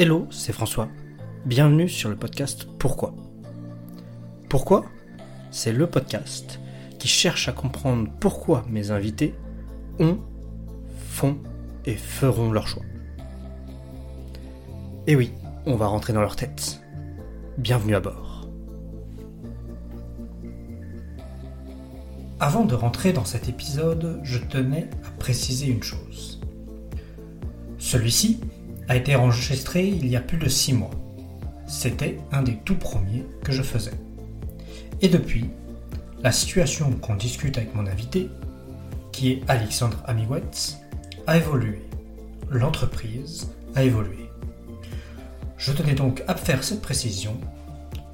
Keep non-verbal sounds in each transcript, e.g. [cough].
Hello, c'est François. Bienvenue sur le podcast Pourquoi? Pourquoi? C'est le podcast qui cherche à comprendre pourquoi mes invités ont, font et feront leur choix. Et oui, on va rentrer dans leur tête. Bienvenue à bord. Avant de rentrer dans cet épisode, je tenais à préciser une chose. Celui-ci a été enregistré il y a plus de 6 mois. C'était un des tout premiers que je faisais. Et depuis, la situation qu'on discute avec mon invité, qui est Alexandre Amigouetz, a évolué. L'entreprise a évolué. Je tenais donc à faire cette précision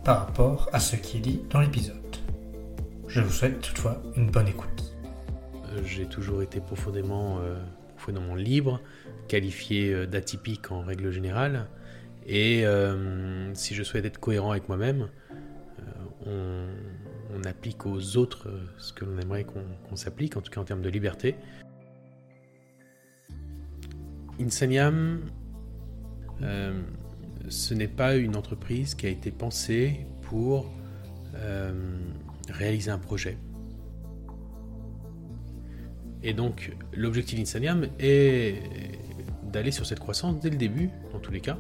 par rapport à ce qui est dit dans l'épisode. Je vous souhaite toutefois une bonne écoute. Euh, J'ai toujours été profondément, euh, profondément libre, qualifié euh, d'atypique en règle générale. Et euh, si je souhaite être cohérent avec moi-même, euh, on, applique aux autres ce que l'on aimerait qu'on s'applique, en tout cas en termes de liberté. Insaniam, ce n'est pas une entreprise qui a été pensée pour réaliser un projet. Et donc, l'objectif d'Insaniam est d'aller sur cette croissance dès le début, dans tous les cas,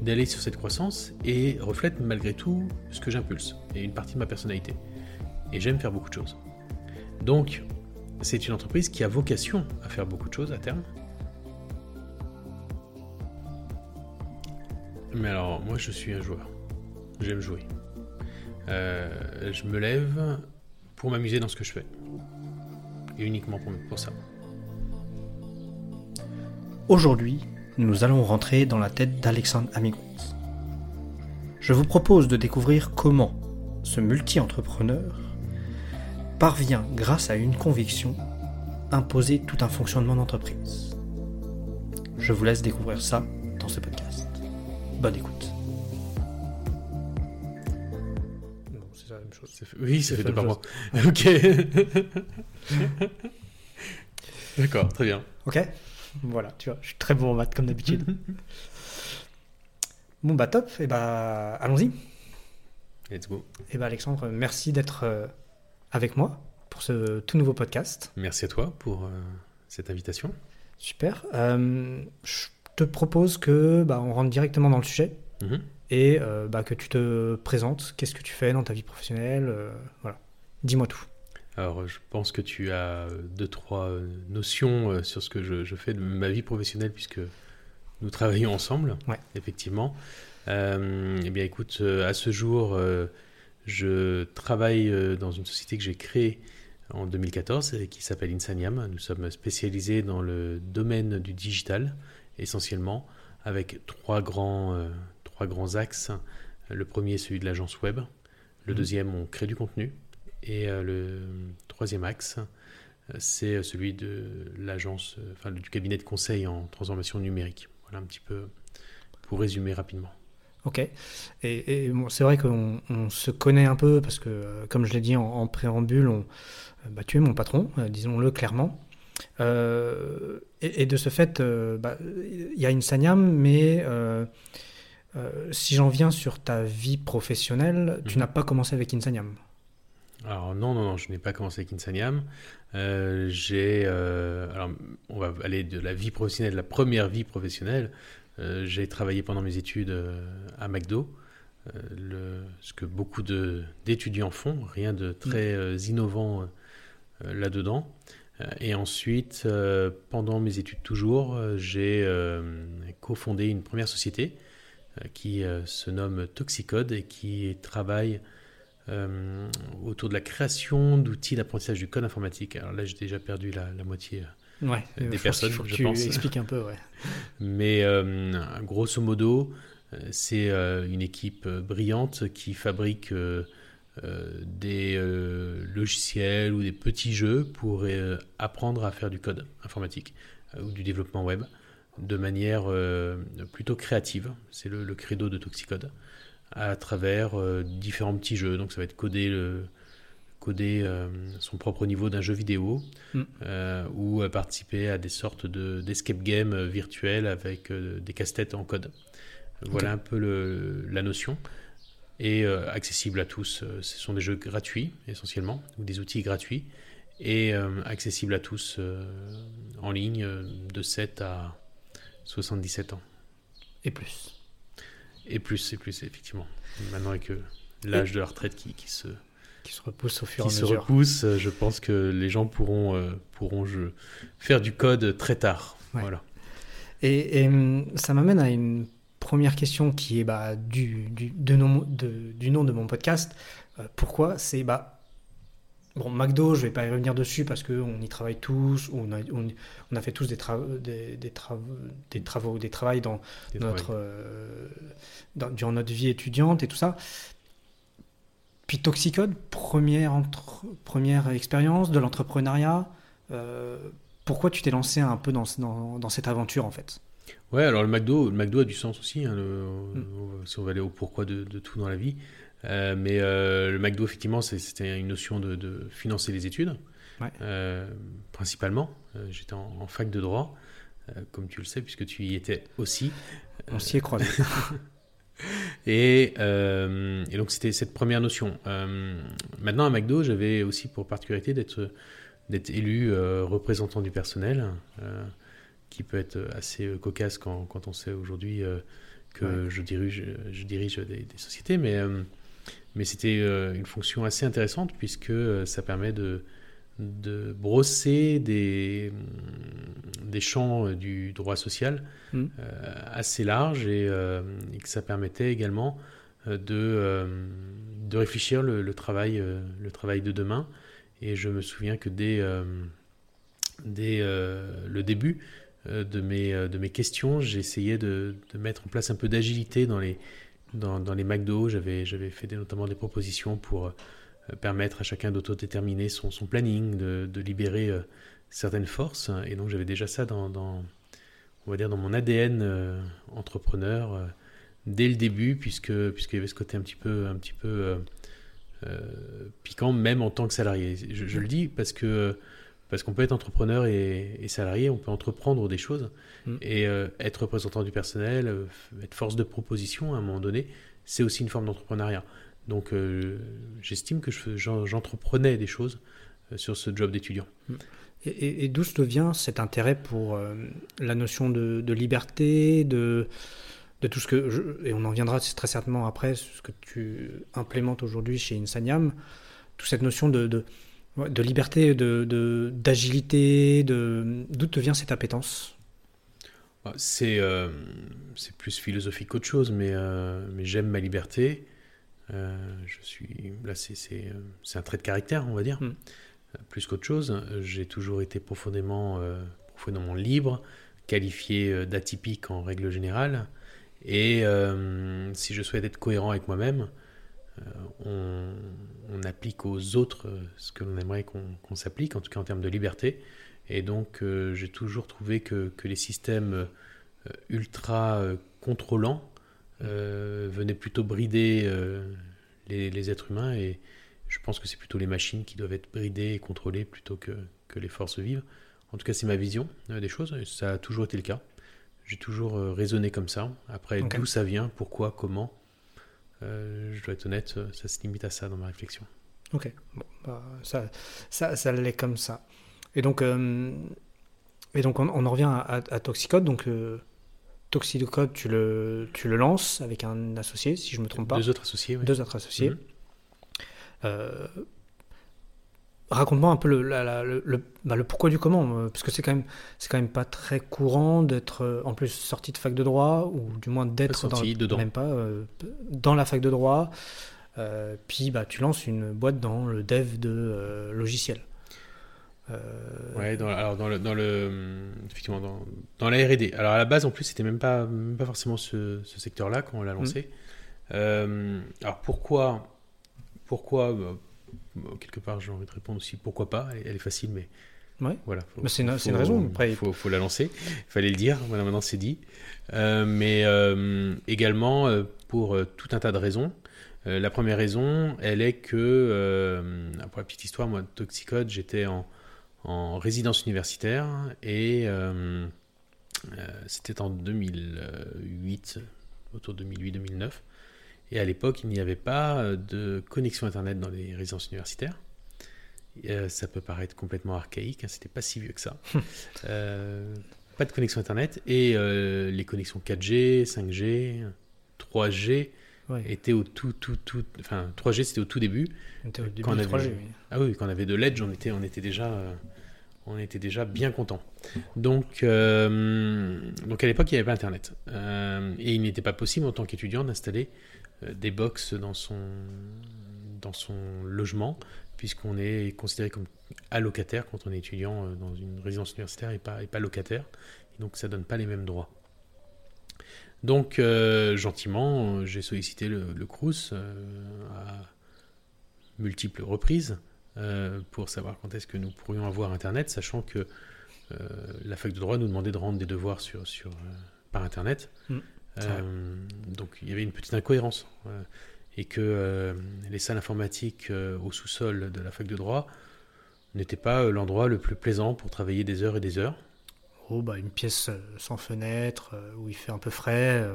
d'aller sur cette croissance et reflète malgré tout ce que j'impulse et une partie de ma personnalité. Et j'aime faire beaucoup de choses. Donc, c'est une entreprise qui a vocation à faire beaucoup de choses à terme. Mais alors, moi, je suis un joueur. J'aime jouer. Euh, je me lève pour m'amuser dans ce que je fais. Et uniquement pour, pour ça. Aujourd'hui, nous allons rentrer dans la tête d'Alexandre Amigot. Je vous propose de découvrir comment ce multi-entrepreneur parvient, grâce à une conviction, imposer tout un fonctionnement d'entreprise. Je vous laisse découvrir ça dans ce podcast. Bonne écoute. c'est la même chose. Oui, ça C'est fait par mois. [laughs] Ok. [laughs] D'accord, très bien. Ok Voilà, tu vois, je suis très bon en maths comme d'habitude. bon bah top, et bah allons-y. Let's go. Et bah Alexandre, merci d'être euh, avec moi pour ce tout nouveau podcast. Merci à toi pour euh, cette invitation. Super. Euh, je te propose que bah, on rentre directement dans le sujet Mhm. et euh, bah, que tu te présentes. Qu'est-ce que tu fais dans ta vie professionnelle Voilà. Dis-moi tout. Alors, je pense que tu as deux, trois notions euh, sur ce que je, je fais de ma vie professionnelle puisque nous travaillons ensemble, Ouais. effectivement. Euh, eh bien, écoute, euh, à ce jour, je travaille dans une société que j'ai créée en 2014 et qui s'appelle Insaniam. Nous sommes spécialisés dans le domaine du digital, essentiellement, avec trois grands, trois grands axes. Le premier celui de l'agence web. Le Mhm. deuxième, on crée du contenu. Et euh, le troisième axe, euh, c'est celui de l'agence, euh, enfin du cabinet de conseil en transformation numérique. Voilà un petit peu pour résumer rapidement. Ok. Et, et bon, c'est vrai qu'on on se connaît un peu parce que, comme je l'ai dit en, en préambule, on, bah, tu es mon patron, disons-le clairement. Euh, et, et de ce fait, euh, bah, il y a une Sanyam, mais euh, si j'en viens sur ta vie professionnelle, tu Mhm. n'as pas commencé avec Insaniam. Alors non, non, non, je n'ai pas commencé avec Insaniam. Euh, j'ai, euh, alors on va aller de la vie professionnelle, la première vie professionnelle. Euh, j'ai travaillé pendant mes études à McDo, le, ce que beaucoup de, d'étudiants font, rien de très euh, innovant là-dedans. Et ensuite, pendant mes études toujours, j'ai cofondé une première société qui se nomme Toxicode et qui travaille euh, autour de la création d'outils d'apprentissage du code informatique. Alors là, j'ai déjà perdu la, la moitié. euh, Ouais. Des personnes, faut que je tu pense. expliques un peu, ouais. [laughs] Mais euh, grosso modo, c'est euh, une équipe brillante qui fabrique des logiciels ou des petits jeux pour apprendre à faire du code informatique ou du développement web de manière plutôt créative. C'est le, le credo de Toxicode à travers euh, différents petits jeux. Donc ça va être coder le coder euh, son propre niveau d'un jeu vidéo Mm. euh, ou euh, participer à des sortes de d'escape game virtuels avec des casse-têtes en code. Voilà un peu le, la notion. Et accessible à tous. Ce sont des jeux gratuits essentiellement, ou des outils gratuits, et accessibles à tous en ligne de 7 à 77 ans. Et plus. Et plus, et plus, effectivement. Maintenant, avec l'âge de la retraite qui, qui, se, qui se repousse au fur et à mesure. Qui se repousse, euh, je pense que les gens pourront, euh, pourront je, faire du code très tard. Voilà. Et, hum, ça m'amène à une première question qui est bah, du, du, de nom, de, du nom de mon podcast. Euh, pourquoi C'est bah, Bon, McDo, je ne vais pas y revenir dessus parce qu'on y travaille tous, on a, on, a fait tous des, travaux, des, des, travaux, des travaux, des travails dans notre, dans, durant notre vie étudiante et tout ça. Puis Toxicode, première, entre... première expérience de l'entrepreneuriat. Euh, pourquoi tu t'es lancé un peu dans, dans, dans, cette aventure en fait? Ouais, alors le McDo, le McDo a du sens aussi, hein, mm. si on va aller au pourquoi de, de tout dans la vie. Euh, mais euh, le McDo, effectivement, c'était une notion de, de, financer les études, principalement. J'étais en, fac de droit, comme tu le sais, puisque tu y étais aussi. On s'y est croisé. [laughs] Euh, et, donc c'était cette première notion. Euh, maintenant à McDo, j'avais aussi pour particularité d'être d'être élu euh, représentant du personnel, qui peut être assez cocasse quand, quand on sait aujourd'hui que je dirige, je dirige des, des sociétés, mais, mais c'était une fonction assez intéressante puisque ça permet de, de brosser des, des champs du droit social mm. euh, assez larges et, euh, et, que ça permettait également euh, de, de réfléchir le, travail, le travail de demain. Et je me souviens que dès, dès le début de, mes, de mes questions, j'essayais de, de, mettre en place un peu d'agilité dans les, dans, les McDo. J'avais fait notamment des propositions pour euh, permettre à chacun d'autodéterminer son, son planning, de, de libérer euh, certaines forces. Et donc j'avais déjà ça dans, dans, on va dire dans mon ADN euh, entrepreneur dès le début, puisque puisqu'il y avait ce côté un petit peu, un petit peu piquant, même en tant que salarié. Je, le dis parce que parce qu'on peut être entrepreneur et, salarié, on peut entreprendre des choses mm. et être représentant du personnel, être force de proposition à un moment donné, c'est aussi une forme d'entrepreneuriat. Donc euh, j'estime que j'entreprenais des choses euh, sur ce job d'étudiant. Et, et, d'où se vient cet intérêt pour euh, la notion de, liberté, de, de, tout ce que, et on en viendra très certainement après, ce que tu implémentes aujourd'hui chez Insaniam, toute cette notion de, de, de liberté, d'agilité, de, d'où te vient cette appétence? C'est c'est plus philosophique qu'autre chose, mais, mais j'aime ma liberté. Euh, je suis là, c'est un trait de caractère, on va dire, hmm. euh, plus qu'autre chose. J'ai toujours été profondément, euh, profondément libre, qualifié d'atypique en règle générale. Et si je souhaite être cohérent avec moi-même, on, on, applique aux autres ce que l'on aimerait qu'on s'applique, en tout cas en termes de liberté. Et donc, j'ai toujours trouvé que, que les systèmes ultra contrôlants euh, venait plutôt brider euh, les, êtres humains et je pense que c'est plutôt les machines qui doivent être bridées et contrôlées plutôt que, que les forces vives. En tout cas, c'est ma vision euh, des choses et ça a toujours été le cas. J'ai toujours raisonné comme ça. Après, d'où ça vient, pourquoi, comment, je dois être honnête, ça se limite à ça dans ma réflexion. Ok, bon, bah, ça, ça, ça l'est comme ça. Et donc, et donc on, en revient à, à Toxicode. Donc, Toxicode, tu le, tu le lances avec un associé, si je ne me trompe pas. Deux autres associés, oui. Deux autres associés. Mhm. Euh, raconte-moi un peu le, le, bah, le, pourquoi du comment, euh, parce que c'est quand même c'est quand même pas très courant d'être euh, en plus sorti de fac de droit ou du moins d'être même pas dans la fac de droit. puis bah tu lances une boîte dans le dev de logiciels. Euh... Ouais, dans, alors dans le, dans le effectivement dans, dans la R&D. Alors à la base en plus c'était même pas même pas forcément ce, ce secteur-là quand on l'a lancé. Mm. Euh, alors pourquoi pourquoi bah, quelque part j'ai envie de répondre aussi pourquoi pas. Elle, est facile mais ouais. voilà. Bah, c'est une, une, raison. Il faut, faut, la lancer. Il fallait le dire. Voilà maintenant c'est dit. Euh, mais euh, également euh, pour euh, tout un tas de raisons. la première raison, elle est que, pour la petite histoire, moi, Toxicode, j'étais en, en résidence universitaire et euh, euh, c'était en 2008, autour de 2008-2009. Et à l'époque, il n'y avait pas de connexion Internet dans les résidences universitaires. ça peut paraître complètement archaïque, hein, c'était pas si vieux que ça. pas de connexion Internet et les connexions 4G, 5G, 3G étaient au tout, tout, tout. Enfin, 3G c'était au tout début. Au début quand 3G, Ah oui, quand on avait de l'Edge, on était, on était déjà on était déjà bien content. Donc, euh, donc à l'époque, il n'y avait pas Internet. Euh, et il n'était pas possible en tant qu'étudiant d'installer euh, des box dans son, dans son logement, puisqu'on est considéré comme allocataire quand on est étudiant dans une résidence universitaire et pas, et pas locataire. Donc ça ne donne pas les mêmes droits. Donc, gentiment, j'ai sollicité le, le CRUS à multiples reprises euh, pour savoir quand est-ce que nous pourrions avoir Internet, sachant que euh, la fac de droit nous demandait de rendre des devoirs sur, sur, euh, par Internet. Mm. Donc il y avait une petite incohérence. et que les salles informatiques au sous-sol de la fac de droit n'étaient pas l'endroit le plus plaisant pour travailler des heures et des heures. Oh, bah, une pièce sans fenêtre, où il fait un peu frais,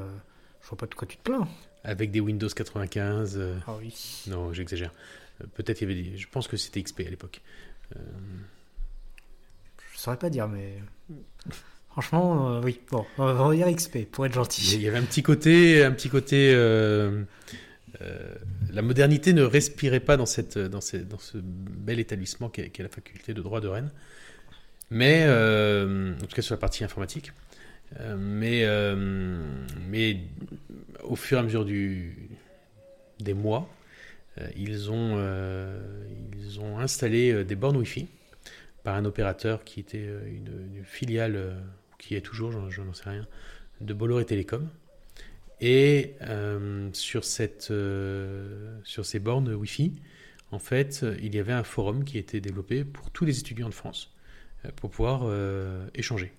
je vois pas de quoi tu te plains. Avec des Windows 95. Ah oui. Non, j'exagère. Euh, peut-être il y avait des... Je pense que c'était XP à l'époque. Euh... Je saurais pas dire, mais. [laughs] Franchement, euh, oui. Bon, on va dire XP pour être gentil. Il y avait un petit côté, un petit côté. Euh, la modernité ne respirait pas dans cette, dans, dans ce bel établissement qu'est la faculté de droit de Rennes. Mais en tout cas sur la partie informatique. mais, mais au fur et à mesure du, des mois, euh, ils, ont, euh, ils ont installé euh, des bornes Wi-Fi par un opérateur qui était une, filiale, qui est toujours, je n'en sais rien, de Bolloré Télécom. Et sur, cette, sur ces bornes Wi-Fi, en fait, il y avait un forum qui était développé pour tous les étudiants de France pour pouvoir échanger.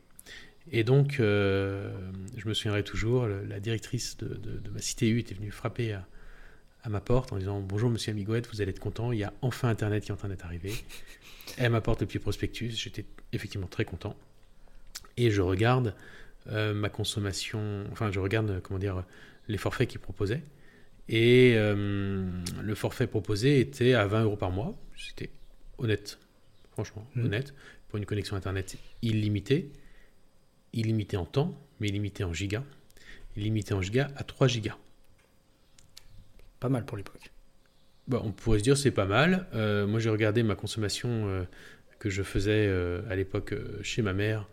Et donc, je me souviendrai toujours, la directrice de, de, ma cité U était venue frapper à, à ma porte en disant Bonjour monsieur Amigouette, vous allez être content, il y a enfin Internet qui est en train d'être arrivé. Elle m'apporte le petit prospectus, j'étais effectivement très content. Et je regarde euh, ma consommation, enfin je regarde, comment dire, les forfaits qu'il proposait. Et euh, le forfait proposé était à 20 euros par mois. C'était honnête, franchement, hmm. honnête, pour une connexion Internet illimitée. Illimitée en temps, mais illimitée en gigas. Illimitée en gigas à 3 gigas. Pas mal pour l'époque. Bah, on pourrait se dire c'est pas mal. Euh, moi j'ai regardé ma consommation euh, que je faisais euh, à l'époque chez ma mère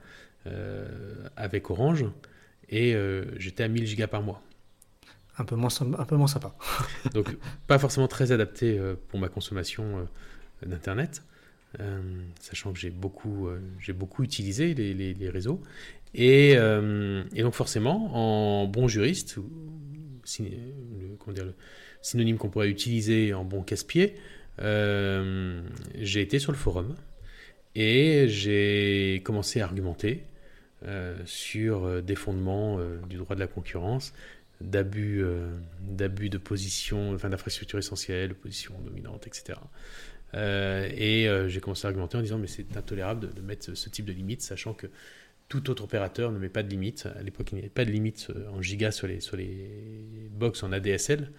avec Orange et j'étais à 1000 gigas par mois. Un peu moins, un peu moins sympa. [laughs] Donc pas forcément très adapté pour ma consommation d'internet, sachant que j'ai beaucoup, j'ai beaucoup utilisé les, les, réseaux et, et, donc forcément en bon juriste, le, comment dire, le, synonyme qu'on pourrait utiliser en bon casse-pied, euh, j'ai été sur le forum et j'ai commencé à argumenter euh, sur euh, des fondements du droit de la concurrence, d'abus, d'abus de position, enfin d'infrastructure essentielle, de position dominante, etc. et j'ai commencé à argumenter en disant mais c'est intolérable de, mettre ce, type de limite, sachant que tout autre opérateur ne met pas de limite. À l'époque, il n'y avait pas de limite en giga sur les, sur les box en ADSL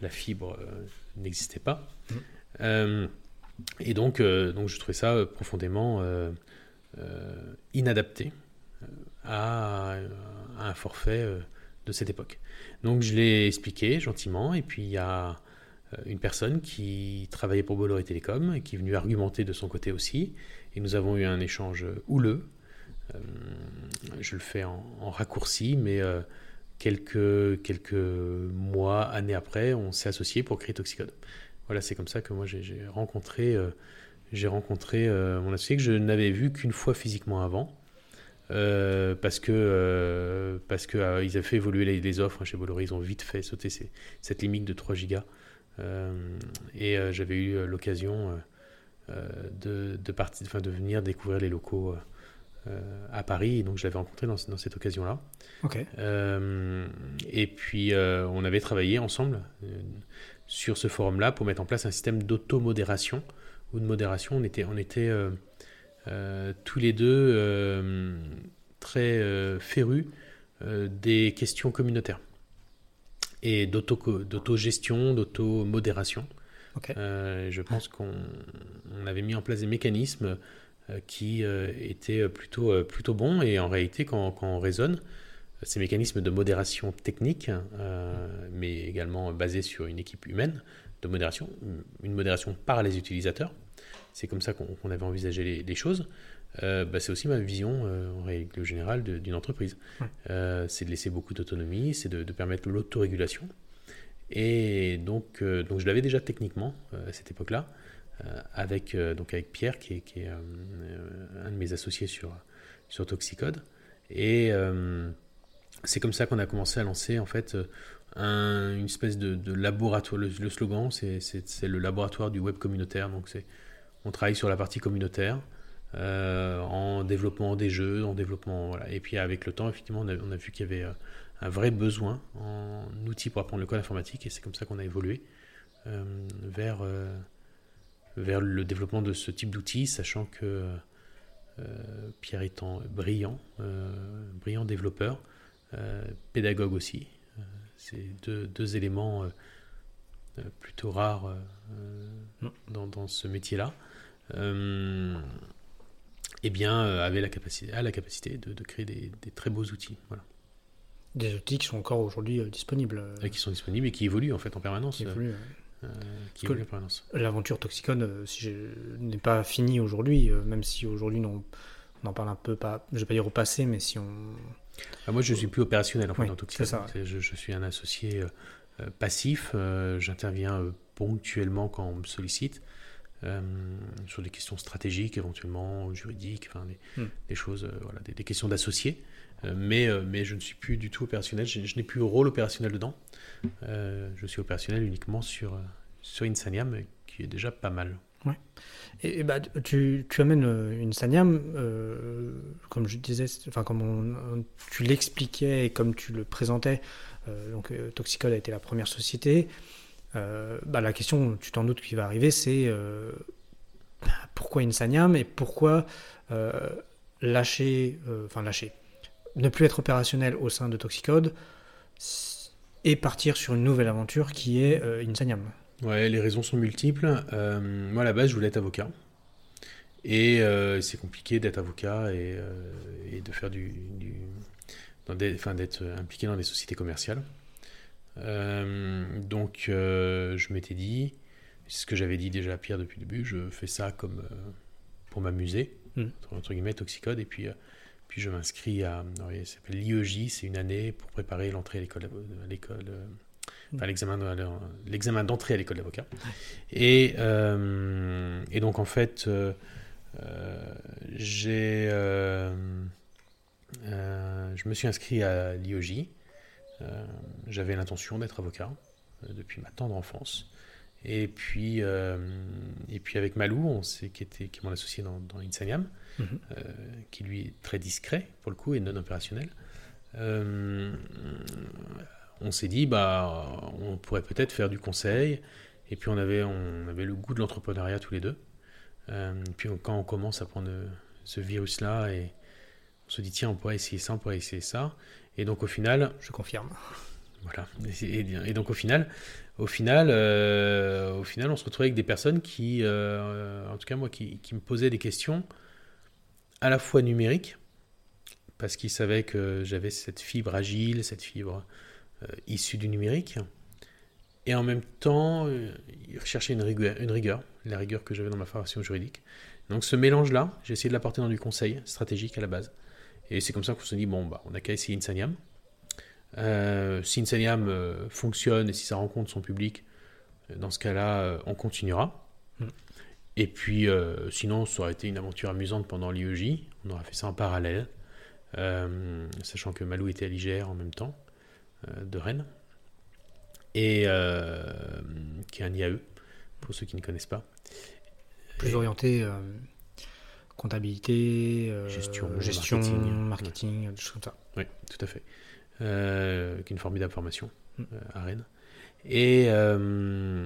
la fibre euh, n'existait pas. Mmh. Euh, et donc, euh, donc, je trouvais ça profondément inadapté à, un forfait de cette époque. Donc, je l'ai expliqué gentiment, et puis il y a une personne qui travaillait pour Bolloré Télécom qui est venue argumenter de son côté aussi. Et nous avons eu un échange houleux. je le fais en, en raccourci, mais quelques, quelques mois, années après, on s'est associé pour créer Toxicode. Voilà, c'est comme ça que moi j'ai rencontré, euh, j'ai rencontré euh, mon associé que je n'avais vu qu'une fois physiquement avant. Euh, parce que parce que ils avaient fait évoluer les, offres chez Bolloré, ils ont vite fait sauter cette limite de 3 gigas et j'avais eu l'occasion de de, partir, enfin, de venir découvrir les locaux à Paris, donc je l'avais rencontré dans, cette occasion-là. Euh, et puis on avait travaillé ensemble sur ce forum-là pour mettre en place un système d'automodération ou de modération. On était, on était tous les deux très férus des questions communautaires. et d'auto-gestion, d'auto-modération. je pense qu'on avait mis en place des mécanismes qui étaient plutôt, plutôt bons et en réalité, quand, quand on raisonne, ces mécanismes de modération technique, mais également basés sur une équipe humaine de modération, une modération par les utilisateurs, c'est comme ça qu'on avait envisagé les, choses. Euh, bah, c'est aussi ma vision euh, en règle générale d'une entreprise. Euh, c'est de laisser beaucoup d'autonomie, c'est de, permettre l'autorégulation. Et donc, donc je l'avais déjà techniquement à cette époque-là, avec, donc avec Pierre, qui est, qui est un de mes associés sur, sur Toxicode. Et c'est comme ça qu'on a commencé à lancer en fait une espèce de, laboratoire. Le, slogan, c'est le laboratoire du web communautaire. Donc on travaille sur la partie communautaire, euh, en développement des jeux, en développement. Et puis avec le temps, effectivement, on a, vu qu'il y avait euh, un vrai besoin en outils pour apprendre le code informatique, et c'est comme ça qu'on a évolué euh, vers, vers le développement de ce type d'outils, sachant que Pierre étant brillant, brillant développeur, pédagogue aussi. c'est deux, deux, éléments plutôt rares dans, dans, ce métier-là euh, eh bien, euh, avait la capacité, a la capacité de, créer des, très beaux outils. Voilà. Des outils qui sont encore aujourd'hui euh, disponibles. qui sont disponibles et qui évoluent en fait en permanence. Qui évoluent, en permanence. L'aventure Toxicon, si je n'est pas finie aujourd'hui, même si aujourd'hui on, en parle un peu, pas, je vais pas dire au passé, mais si on. Ah, moi, je suis plus opérationnel en fait dans Toxicon. je, je, suis un associé passif. J'interviens ponctuellement quand on me sollicite. Euh, sur des questions stratégiques, éventuellement juridiques, enfin, des, hmm. choses, euh, voilà, des, questions d'associés. Euh, mais, mais je ne suis plus du tout opérationnel, je, n'ai plus rôle opérationnel dedans. je suis opérationnel uniquement sur, sur Insaniam, qui est déjà pas mal. Ouais. Et, bah, tu, amènes une Insaniam, comme je disais, enfin comme tu l'expliquais et comme tu le présentais, donc Toxicode a été la première société. Euh, bah, la question, tu t'en doutes, qui va arriver, c'est euh, pourquoi Insaniam et pourquoi euh, lâcher, enfin lâcher, ne plus être opérationnel au sein de Toxicode et partir sur une nouvelle aventure qui est Insaniam. Ouais, les raisons sont multiples. moi, à la base, je voulais être avocat. Et c'est compliqué d'être avocat et, de faire du, d'être impliqué dans des sociétés commerciales. Euh, donc euh, je m'étais dit, c'est ce que j'avais dit déjà à Pierre depuis le début, je fais ça comme euh, pour m'amuser, mm. entre guillemets, toxicode, et puis, puis je m'inscris à, ça s'appelle l'IEJ, c'est une année pour préparer l'entrée à l'école, à l'école enfin, l'examen, l'examen d'entrée à l'école d'avocat. Et, et donc en fait, j'ai, je me suis inscrit à. Euh, j'avais l'intention d'être avocat euh, depuis ma tendre enfance. Et puis, euh, et puis avec Malou, on sait, qui, était, qui est mon associé dans, dans Insaniam, mhm. qui lui est très discret pour le coup et non opérationnel, on s'est dit, bah, on pourrait peut-être faire du conseil. Et puis on avait, on avait le goût de l'entrepreneuriat tous les deux. puis quand on commence à prendre ce virus-là et on se dit, tiens, on pourrait essayer ça, on pourrait essayer ça. Et donc au final, je confirme. Voilà. Et, donc au final, au final, euh, au final, on se retrouvait avec des personnes qui, euh, en tout cas moi, qui, me posaient des questions à la fois numériques, parce qu'ils savaient que j'avais cette fibre agile, cette fibre euh, issue du numérique, et en même temps, ils recherchaient une rigueur, une rigueur, la rigueur que j'avais dans ma formation juridique. Donc ce mélange-là, j'ai essayé de l'apporter dans du conseil stratégique à la base. Et c'est comme ça qu'on se dit, bon, bah, on n'a qu'à essayer Insaniam. Euh, si Insaniam euh, fonctionne et si ça rencontre son public, euh, dans ce cas-là, on continuera. Mm. Et puis, sinon, ça aurait été une aventure amusante pendant l'IEJ. On aurait fait ça en parallèle, sachant que Malou était à l'IGR en même temps, de Rennes, et qui est un IAE, pour ceux qui ne connaissent pas. Plus orienté comptabilité, euh, gestion, gestion, marketing, des choses comme ça. Oui, tout à fait. Euh, une formidable formation mm. euh, à Rennes. Et, euh,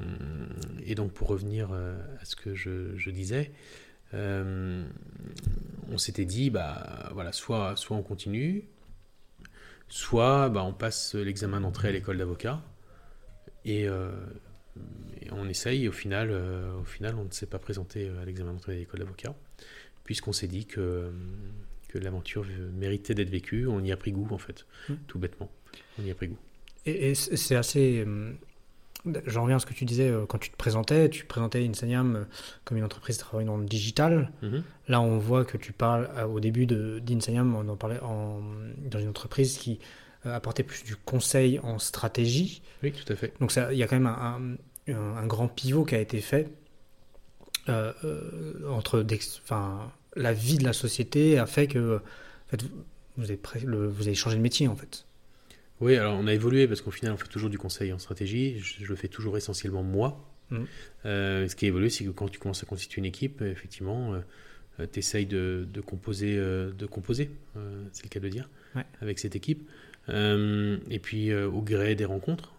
et, donc pour revenir à ce que je, je disais, on s'était dit, bah voilà, soit, soit on continue, soit bah, on passe l'examen d'entrée à l'école d'avocat. Et, on essaye, au final, au final, on ne s'est pas présenté à l'examen d'entrée de l'école d'avocat, puisqu'on s'est dit que, que l'aventure méritait d'être vécue. On y a pris goût, en fait, mmh. tout bêtement. On y a pris goût. Et, c'est assez. J'en reviens à ce que tu disais euh, quand tu te présentais. Tu présentais Insaniam euh, comme une entreprise travaillant dans le digital. Mhm. Là, on voit que tu parles euh, au début d'Insaniam, on en parlait en, dans une entreprise qui apportait plus du conseil en stratégie. Oui, tout à fait. Donc, il y a quand même un, un, grand pivot qui a été fait entre enfin, la vie de la société a fait que en fait, vous, avez, vous avez changé de métier en fait. Oui, alors on a évolué parce qu'au final, on fait toujours du conseil en stratégie. Je, le fais toujours essentiellement moi. Mmh. Euh, ce qui a évolué, c'est que quand tu commences à constituer une équipe, effectivement, euh, tu essayes de, composer, euh, de composer c'est le cas de dire, avec cette équipe. et puis, au gré des rencontres,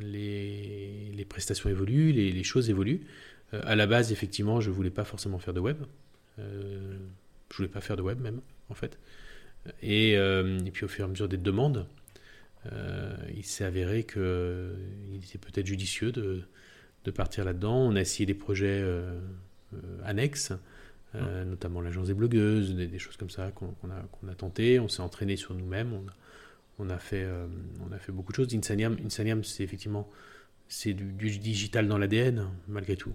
les, prestations évoluent, les, choses évoluent. à la base, effectivement, je voulais pas forcément faire de web. je voulais pas faire de web même, en fait. Et, et puis, au fur et à mesure des demandes, euh, il s'est avéré qu'il était peut-être judicieux de, de partir là-dedans. On a essayé des projets euh, euh, annexes, notamment l'agence des blogueuses, des, choses comme ça qu'on a, a, tenté. On s'est entraîné sur nous-mêmes. On, on, a fait, on a fait beaucoup de choses. Insaniam, Insaniam c'est effectivement c'est du, digital dans l'ADN, malgré tout.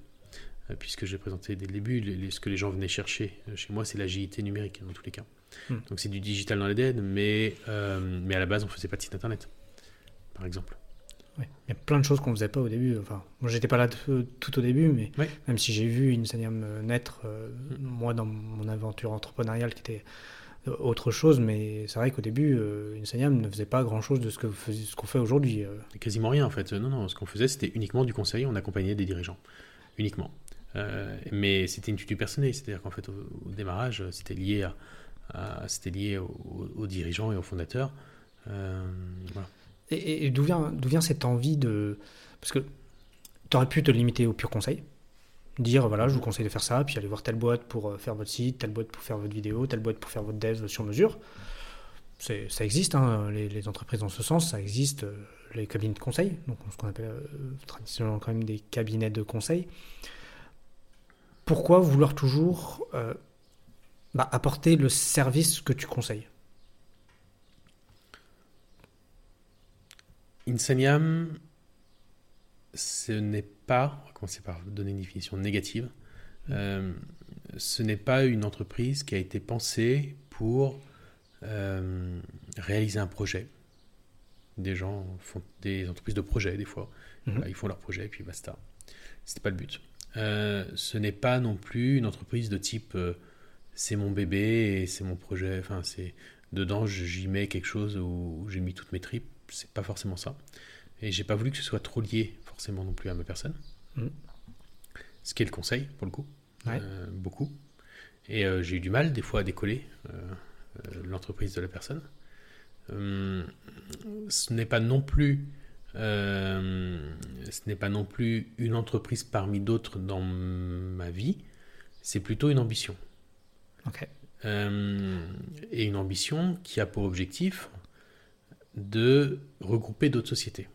Puisque j'ai présenté dès le début, ce que les gens venaient chercher chez moi, c'est l'agilité numérique dans tous les cas. Hmm. Donc c'est du digital dans l'ADN, mais, euh, mais à la base, on faisait pas de site internet, par exemple. Il y a plein de choses qu'on faisait pas au début. Enfin, moi, j'étais pas là tout au début, mais même si j'ai vu Insaniam naître, euh, hmm. moi, dans mon aventure entrepreneuriale qui était euh, autre chose, mais c'est vrai qu'au début, euh, Insaniam ne faisait pas grand-chose de ce qu'on ce qu'on fait aujourd'hui. Quasiment rien, en fait. Non, non, ce qu'on faisait, c'était uniquement du conseil, on accompagnait des dirigeants. Uniquement. mais c'était une tutu personnelle, c'est-à-dire qu'en fait, au démarrage, c'était lié à c'était lié aux, dirigeants et aux fondateurs. Euh, et, d'où vient, cette envie de... Parce que tu aurais pu te limiter au pur conseil, dire voilà, je vous conseille de faire ça, puis aller voir telle boîte pour euh, faire votre site, telle boîte pour faire votre vidéo, telle boîte pour faire votre dev sur mesure. Ça existe, hein, les, entreprises dans ce sens, ça existe, euh, les cabinets de conseil, donc ce qu'on appelle traditionnellement quand même des cabinets de conseil. Pourquoi vouloir toujours bah, apporter le service que tu conseilles Insaniam, ce n'est pas, on va commencer par donner une définition négative, mm. euh, ce n'est pas une entreprise qui a été pensée pour euh, réaliser un projet. Des gens font des entreprises de projet des fois. Mm-hmm. ils font leur projet et puis basta. Ce n'est pas le but. Euh, ce n'est pas non plus une entreprise de type c'est mon bébé et c'est mon projet. Enfin, c'est dedans, j'y mets quelque chose où, j'ai mis toutes mes tripes. C'est pas forcément ça. Et j'ai pas voulu que ce soit trop lié forcément non plus à ma personne. Mm. Ce qui est le conseil pour le coup, euh, beaucoup. Et euh, j'ai eu du mal des fois à décoller euh, l'entreprise de la personne. ce n'est pas non plus ce n'est pas non plus une entreprise parmi d'autres dans ma vie, c'est plutôt une ambition. Euh, et une ambition qui a pour objectif de regrouper d'autres sociétés.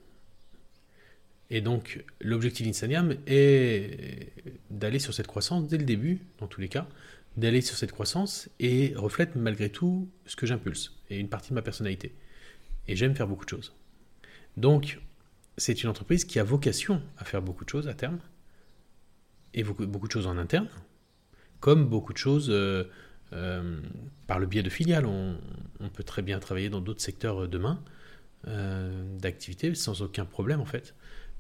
Et donc, l'objectif d'Insaniam est d'aller sur cette croissance dès le début, dans tous les cas, d'aller sur cette croissance et reflète malgré tout ce que j'impulse et une partie de ma personnalité. Et j'aime faire beaucoup de choses. Donc, c'est une entreprise qui a vocation à faire beaucoup de choses à terme, et beaucoup, beaucoup de choses en interne, comme beaucoup de choses euh, euh, par le biais de filiales. On, peut très bien travailler dans d'autres secteurs demain euh, d'activité sans aucun problème en fait.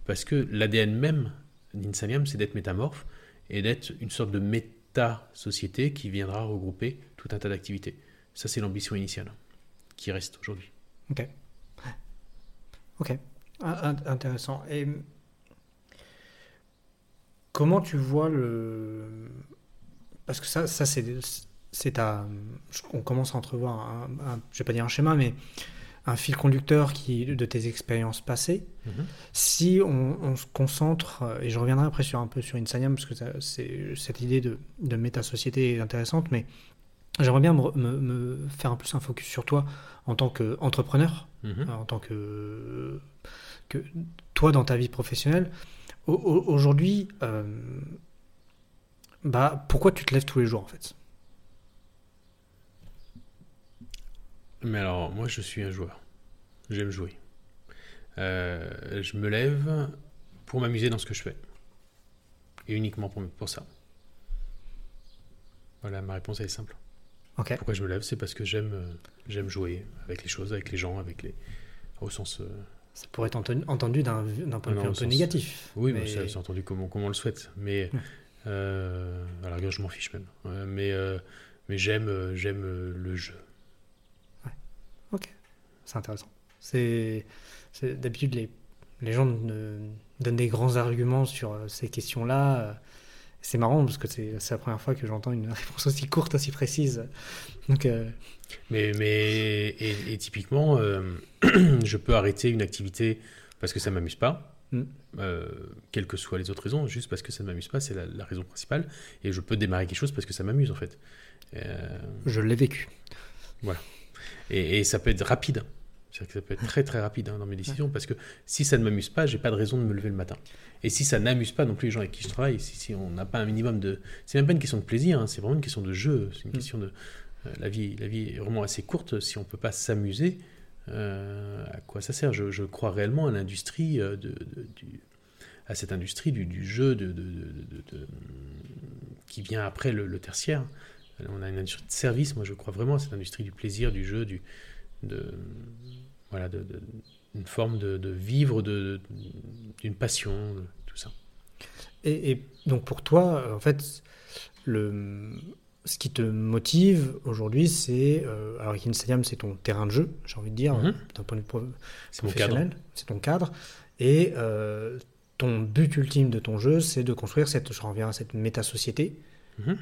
Parce que l'ADN même d'Insaniam, c'est d'être métamorphe et d'être une sorte de méta-société qui viendra regrouper tout un tas d'activités. Ça, c'est l'ambition initiale qui reste aujourd'hui. Ok. Ok. Intéressant. Et comment tu vois le parce que ça, ça c'est, c'est à, on commence à entrevoir, un, je vais pas dire un schéma, mais un fil conducteur qui de tes expériences passées. Mhm. Si on, se concentre, et je reviendrai après sur un peu sur Insaniam, parce que c'est, cette idée de, de méta-société est intéressante, mais j'aimerais bien me, me, faire un plus un focus sur toi en tant qu'entrepreneur, mhm. en tant que, que toi dans ta vie professionnelle, aujourd'hui, euh, bah, pourquoi tu te lèves tous les jours en fait? Mais alors, moi je suis un joueur. J'aime jouer. Euh, je me lève pour m'amuser dans ce que je fais. Et uniquement pour, pour ça. Voilà, ma réponse est simple. Pourquoi je me lève? C'est parce que j'aime euh, j'aime jouer avec les choses, avec les gens, avec les au sens. Euh, ça pourrait être entendu d'un point de vue un peu négatif. Oui, mais... c'est entendu comme, on le souhaite. Mais euh, à la rigueur, je m'en fiche même. mais mais j'aime j'aime le jeu. Ouais. Ok, c'est intéressant. C'est d'habitude les les gens donnent des grands arguments sur ces questions-là c'est marrant parce que c'est la première fois que j'entends une [laughs] réponse aussi courte, aussi précise. Donc, euh, Mais, mais et, typiquement, euh, [clears throat] je peux arrêter une activité parce que ça ne m'amuse pas, mm. euh, quelles que soient les autres raisons, juste parce que ça ne m'amuse pas, c'est la, raison principale. Et je peux démarrer quelque chose parce que ça m'amuse en fait. Je l'ai vécu. Voilà. Et, et, ça peut être rapide. C'est-à-dire que ça peut être très très rapide hein, dans mes décisions parce que si ça ne m'amuse pas, j'ai pas de raison de me lever le matin. Et si ça n'amuse pas non plus les gens avec qui je travaille, si, si on n'a pas un minimum de, c'est même pas une question de plaisir, hein, c'est vraiment une question de jeu, c'est une mm. question de euh, la vie. La vie est vraiment assez courte. Si on peut pas s'amuser, euh, à quoi ça sert? Je, crois réellement à l'industrie euh, du, à cette industrie du, jeu qui vient après le, le, tertiaire. On a une industrie de service. Moi, je crois vraiment à cette industrie du plaisir, du jeu, du de voilà, de, une forme de, vivre d'une passion, tout ça. Et, donc pour toi, en fait, le, ce qui te motive aujourd'hui, c'est. Euh, alors, Stadium, c'est ton terrain de jeu, j'ai envie de dire, mhm. d'un point de vue professionnel. C'est ton cadre. Et euh, ton but ultime de ton jeu, c'est de construire cette. Je reviens à cette méta-société. Mhm.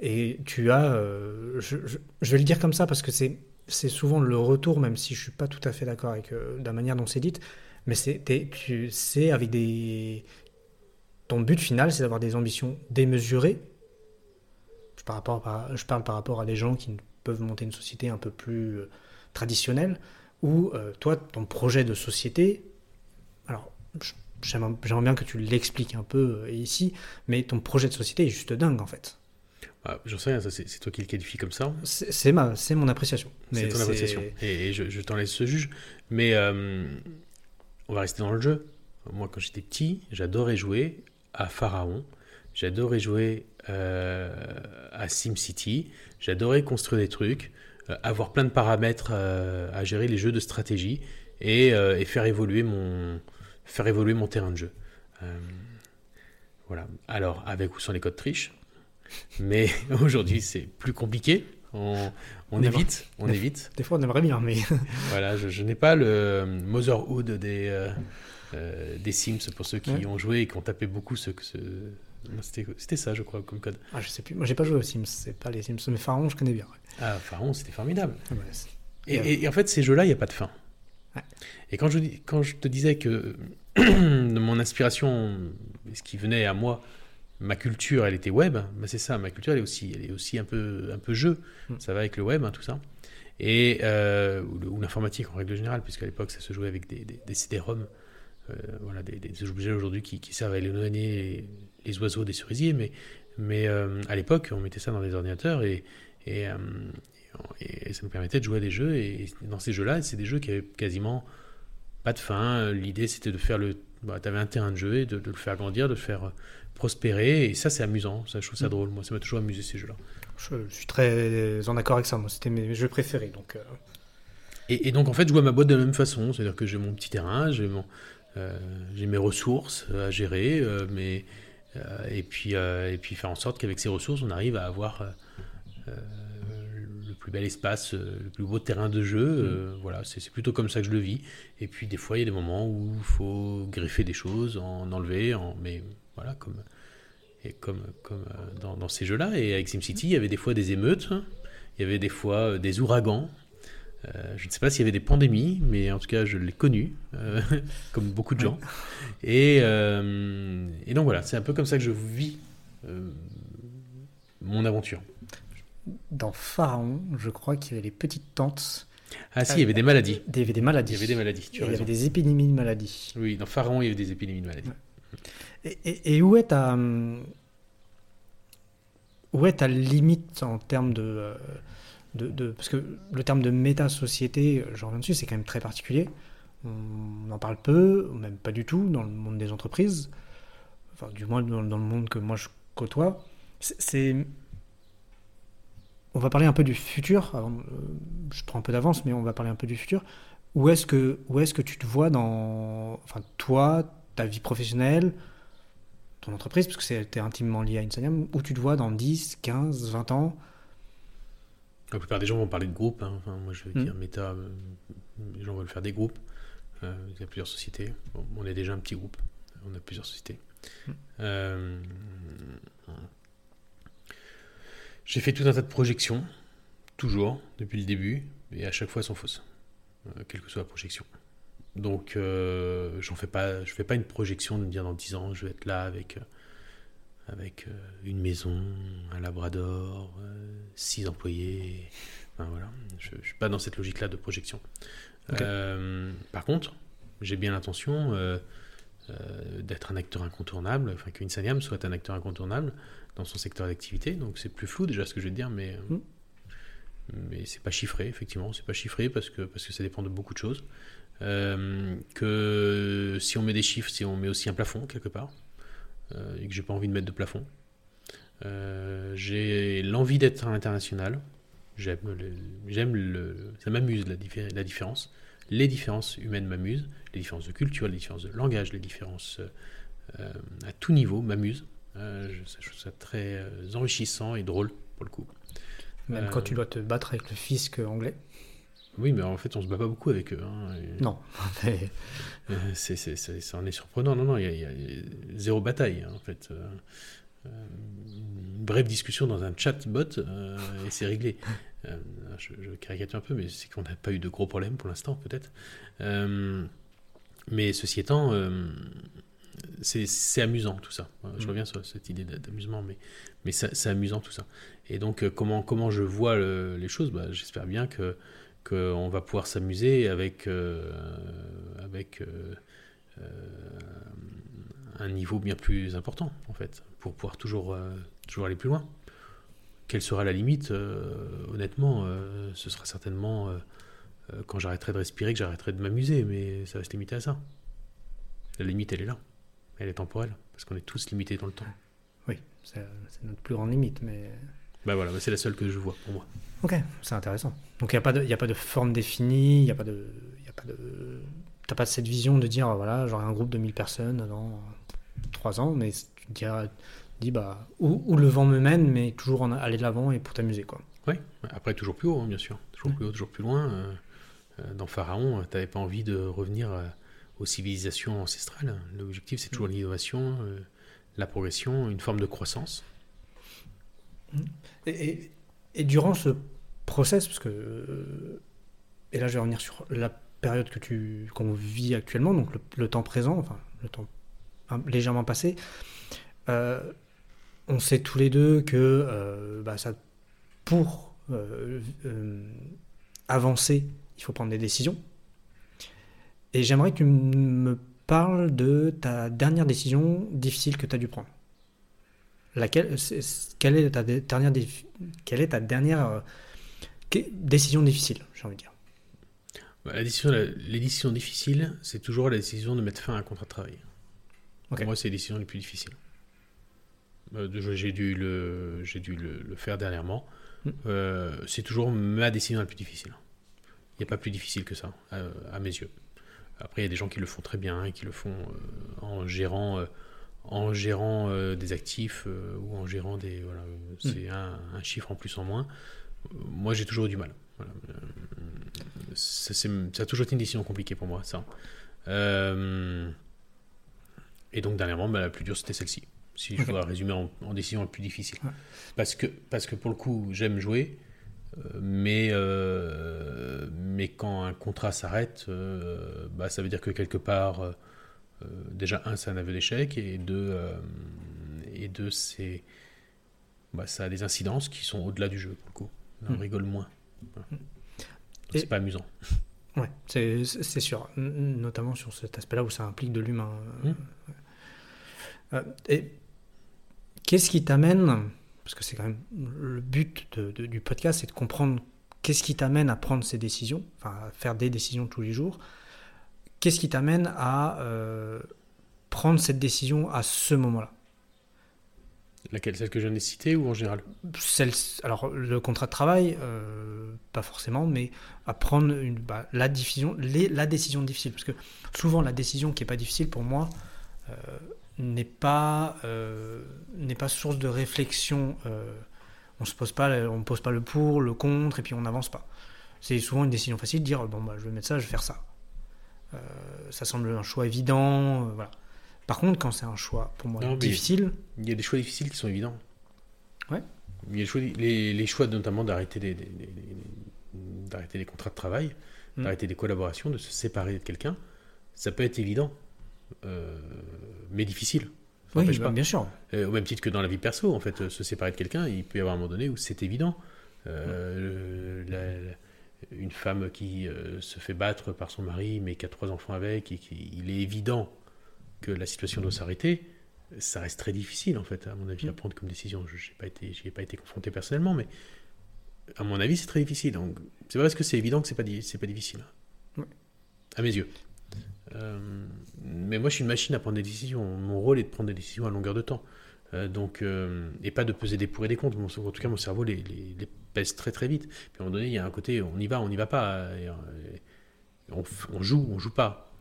Et tu as. Euh, je, vais le dire comme ça parce que c'est c'est souvent le retour, même si je suis pas tout à fait d'accord avec euh, la manière dont c'est dit, mais c'est avec des. Ton but final, c'est d'avoir des ambitions démesurées. Je parle, par, je parle par rapport à des gens qui peuvent monter une société un peu plus euh, traditionnelle, ou euh, toi, ton projet de société. Alors, j'aimerais bien que tu l'expliques un peu ici, mais ton projet de société est juste dingue en fait. Ah, J'en sais rien, c'est toi qui le qualifie comme ça. C'est mon appréciation. C'est ton appréciation. Et, je, t'en laisse ce juge. Mais euh, on va rester dans le jeu. Moi, quand j'étais petit, j'adorais jouer à Pharaon. J'adorais jouer euh, à SimCity. J'adorais construire des trucs, euh, avoir plein de paramètres euh, à gérer les jeux de stratégie et, et, faire, évoluer mon, faire évoluer mon terrain de jeu. voilà. Alors, avec ou sans les codes triches mais [laughs] aujourd'hui, c'est plus compliqué. On, évite, on des, évite. Des fois, on aimerait bien, mais... [laughs] voilà, je, n'ai pas le Motherhood des, des Sims, pour ceux qui ont joué et qui ont tapé beaucoup ce... ce... C'était ça, je crois, comme code. Ah, je sais plus. Moi, j'ai pas joué aux Sims. C'est pas les Sims, mais Pharaon, je connais bien. Ah, Pharaon, c'était formidable. Ah, et, en fait, ces jeux-là, il n'y a pas de fin. Et quand je, quand je te disais que [clears throat] mon inspiration, ce qui venait à moi, ma culture, elle était web. Bah, c'est ça, ma culture, elle est aussi, elle est aussi un peu, un peu jeu. Mm. Ça va avec le web, hein, tout ça. Et, euh, ou, l'informatique en règle générale, puisqu'à l'époque, ça se jouait avec des, des, CD-ROM. Euh, voilà, des, objets aujourd'hui qui, servent à éloigner les, oiseaux des cerisiers. Mais, mais euh, à l'époque, on mettait ça dans des ordinateurs et, et, et, ça nous permettait de jouer à des jeux. Et dans ces jeux-là, c'est des jeux qui avaient quasiment pas de fin. L'idée, c'était de faire le. Bah, tu avais un terrain de jeu et de, de, le faire grandir, de le faire prospérer. Et ça, c'est amusant. Ça, je trouve ça mm. drôle. Moi, ça m'a toujours amusé ces jeux-là. Je, suis très en accord avec ça. Moi, c'était mes jeux préférés. Donc, euh. et, donc, en fait, je vois ma boîte de la même façon. C'est-à-dire que j'ai mon petit terrain, j'ai mon, euh, j'ai mes ressources à gérer, euh, mais, et, puis, et puis faire en sorte qu'avec ces ressources, on arrive à avoir le plus bel espace, le plus beau terrain de jeu. Mm. voilà, c'est plutôt comme ça que je le vis. Et puis, des fois, il y a des moments où il faut greffer des choses, en enlever, en, mais voilà, comme, et comme, comme euh, dans, dans ces jeux-là. Et avec SimCity, il y avait des fois des émeutes, hein. il y avait des fois euh, des ouragans. Euh, je ne sais pas s'il y avait des pandémies, mais en tout cas, je l'ai connu, [laughs] comme beaucoup de gens. Et, et, donc voilà, c'est un peu comme ça que je vis mon aventure. Dans Pharaon, je crois qu'il y avait les petites tentes Ah si, il y avait des maladies. Il y avait des maladies. Il y avait des maladies, tu Et as il y raison. avait des épidémies de maladies. Oui, dans Pharaon, il y avait des épidémies de maladies. Et, et- et où est ta où est ta limite en termes de, euh, parce que le terme de méta-société, je reviens dessus, c'est quand même très particulier. On en parle peu, même pas du tout dans le monde des entreprises, enfin du moins dans, le monde que moi je côtoie. C'est- on va parler un peu du futur. euh, je prends un peu d'avance, mais on va parler un peu du futur. Où est-ce que, où est-ce que tu te vois dans, enfin, toi, ta vie professionnelle, ton entreprise, parce que c'est intimement lié à Insaniam, où tu te vois dans 10, 15, 20 ans? La plupart des gens vont parler de groupes. hein. Enfin, moi, je vais Mm. dire méta. euh, les gens veulent faire des groupes. Euh, il y a plusieurs sociétés. Bon, on est déjà un petit groupe. On a plusieurs sociétés. Mm. Euh, J'ai fait tout un tas de projections, toujours, depuis le début, et à chaque fois elles sont fausses, euh, quelle que soit la projection. Donc, j'en fais pas, je fais pas une projection de me dire dans 10 ans, je vais être là avec, avec euh, une maison, un labrador, 6 employés. Enfin, voilà. Je ne suis pas dans cette logique-là de projection. Euh, par contre, j'ai bien l'intention euh, euh, d'être un acteur incontournable, enfin que Insaniam soit un acteur incontournable dans son secteur d'activité. Donc c'est plus flou déjà ce que je vais te dire, mais, Mm. mais c'est pas chiffré, effectivement. C'est pas chiffré parce que, parce que ça dépend de beaucoup de choses. Euh, que si on met des chiffres, si on met aussi un plafond quelque part, euh, et que j'ai pas envie de mettre de plafond. Euh, j'ai l'envie d'être à l'international. J'aime j'aime le, ça m'amuse la, diffé- la différence. Les différences humaines m'amusent. Les différences de culture, les différences de langage, les différences euh, à tout niveau m'amusent. Euh, je, je trouve ça très euh, enrichissant et drôle pour le coup. Même Euh, quand tu dois te battre avec le fisc anglais Oui, mais en fait, on se bat pas beaucoup avec eux. hein, et- Non. [laughs] Euh, c'est, c'est, c'est- ça en est surprenant. Non, non, il y, y a zéro bataille, hein, en fait. Euh, une brève discussion dans un chatbot euh, et c'est réglé. Euh, je, je caricature un peu, mais c'est qu'on n'a pas eu de gros problèmes pour l'instant, peut-être. Euh, mais ceci étant, euh, c'est, c'est amusant tout ça. Je Mm. reviens sur cette idée d'a- d'amusement, mais, mais ça- c'est amusant tout ça. Et donc, comment, comment je vois le- les choses? Bah, J'espère bien que qu'on va pouvoir s'amuser avec, euh, avec euh, euh, un niveau bien plus important, en fait, pour pouvoir toujours, toujours aller plus loin. Quelle sera la limite Honnêtement, ce sera certainement quand j'arrêterai de respirer que j'arrêterai de m'amuser, mais ça va se limiter à ça. La limite, elle est là. Elle est temporelle, parce qu'on est tous limités dans le temps. oui, c'est notre plus grande limite, mais Bah voilà, bah c'est la seule que je vois pour moi. ok, c'est intéressant. Donc il n'y a pas de, y a pas de forme définie, il y a pas de, y a pas de, t'as pas cette vision de dire voilà j'aurai un groupe de 1000 personnes dans 3 ans, mais tu te diras- dis bah où, où le vent me mène, mais toujours en aller de l'avant et pour t'amuser quoi. Oui, après toujours plus haut, hein, bien sûr. Toujours Ouais. plus haut, toujours plus loin. Euh, euh, dans Pharaon, tu n'avais pas envie de revenir euh, aux civilisations ancestrales. L'objectif, c'est toujours l'innovation, euh, la progression, une forme de croissance. Et, durant ce process, parce que euh, et là je vais revenir sur la période que tu qu'on vit actuellement, donc le, temps présent, enfin le temps légèrement passé, euh, on sait tous les deux que euh, bah, pour avancer, il faut prendre des décisions. Et j'aimerais que tu me parles de ta dernière décision difficile que tu as dû prendre. Laquelle, c'est- quelle est ta dernière, défi- quelle est ta dernière euh, décision difficile, j'ai envie de dire? Bah, la décision, la- les décisions difficiles, c'est toujours la décision de mettre fin à un contrat de travail. Pour moi, c'est les décisions les plus difficiles. Euh, de- J'ai dû, le, j'ai dû le, le faire dernièrement. Mm. Euh, c'est toujours ma décision la plus difficile. Il n'y a pas plus difficile que ça, à, à mes yeux. Après, il y a des gens qui le font très bien et qui le font euh, en gérant, euh, en gérant euh, des actifs euh, ou en gérant des. Voilà, euh, c'est un, un chiffre en plus en moins. Moi, j'ai toujours eu du mal. Voilà. Ça, ça a toujours été une décision compliquée pour moi, ça. Euh, et donc, dernièrement, bah, la plus dure, c'était celle-ci. Si je dois résumer en, en décision la plus difficile. Ouais. Parce, que, parce que pour le coup, j'aime jouer, mais, mais quand un contrat s'arrête, bah, ça veut dire que quelque part, déjà, un, c'est un aveu d'échec, et deux, euh, et deux c'est, bah, ça a des incidences qui sont au-delà du jeu, pour le coup. On Mm. rigole moins. Voilà. Et... C'est pas amusant. Ouais, c'est sûr. Notamment sur cet aspect-là où ça implique de l'humain. Mmh. Euh, et qu'est-ce qui t'amène, parce que c'est quand même le but du podcast, c'est de comprendre qu'est-ce qui t'amène à prendre ces décisions, enfin à faire des décisions tous les jours. Qu'est-ce qui t'amène à euh, prendre cette décision à ce moment-là? Laquelle? Celle que je viens de citer ou en général? Celle, Alors, le contrat de travail, euh, pas forcément, mais à prendre une, bah, la, décision, les, la décision difficile. Parce que souvent, la décision qui n'est pas difficile pour moi euh, n'est pas, euh, n'est pas source de réflexion. on ne pose, pas, on pose pas le pour, le contre, et puis on n'avance pas. C'est souvent une décision facile de dire bon, bah, je vais mettre ça, je vais faire ça. Ça semble un choix évident. voilà. Par contre, quand c'est un choix, pour moi, difficile. Il y a des choix difficiles qui sont évidents. Ouais. Il y a les, choix, notamment d'arrêter des, d'arrêter des contrats de travail, mm. d'arrêter des collaborations, de se séparer de quelqu'un. Ça peut être évident, euh, mais difficile. oui, bah, bien sûr. Euh, au même titre que dans la vie perso, en fait, euh, se séparer de quelqu'un, il peut y avoir un moment donné où c'est évident. Une femme qui se fait battre par son mari, mais qui a trois enfants avec, et qui, il est évident que la situation doit s'arrêter, ça reste très difficile, en fait, à mon avis, à mm. prendre comme décision. Je n'ai pas, été, pas été confronté personnellement, mais à mon avis, c'est très difficile. Donc, c'est vrai que c'est évident que c'est pas, pas difficile. À mes yeux. Euh, mais moi, je suis une machine à prendre des décisions. Mon rôle est de prendre des décisions à longueur de temps. Euh, donc, euh, et pas de peser des pour et des contre. en tout cas, mon cerveau les, les, pèse très très vite. Puis à un moment donné, il y a un côté, on y va, on n'y va pas. on, on, joue, on joue pas.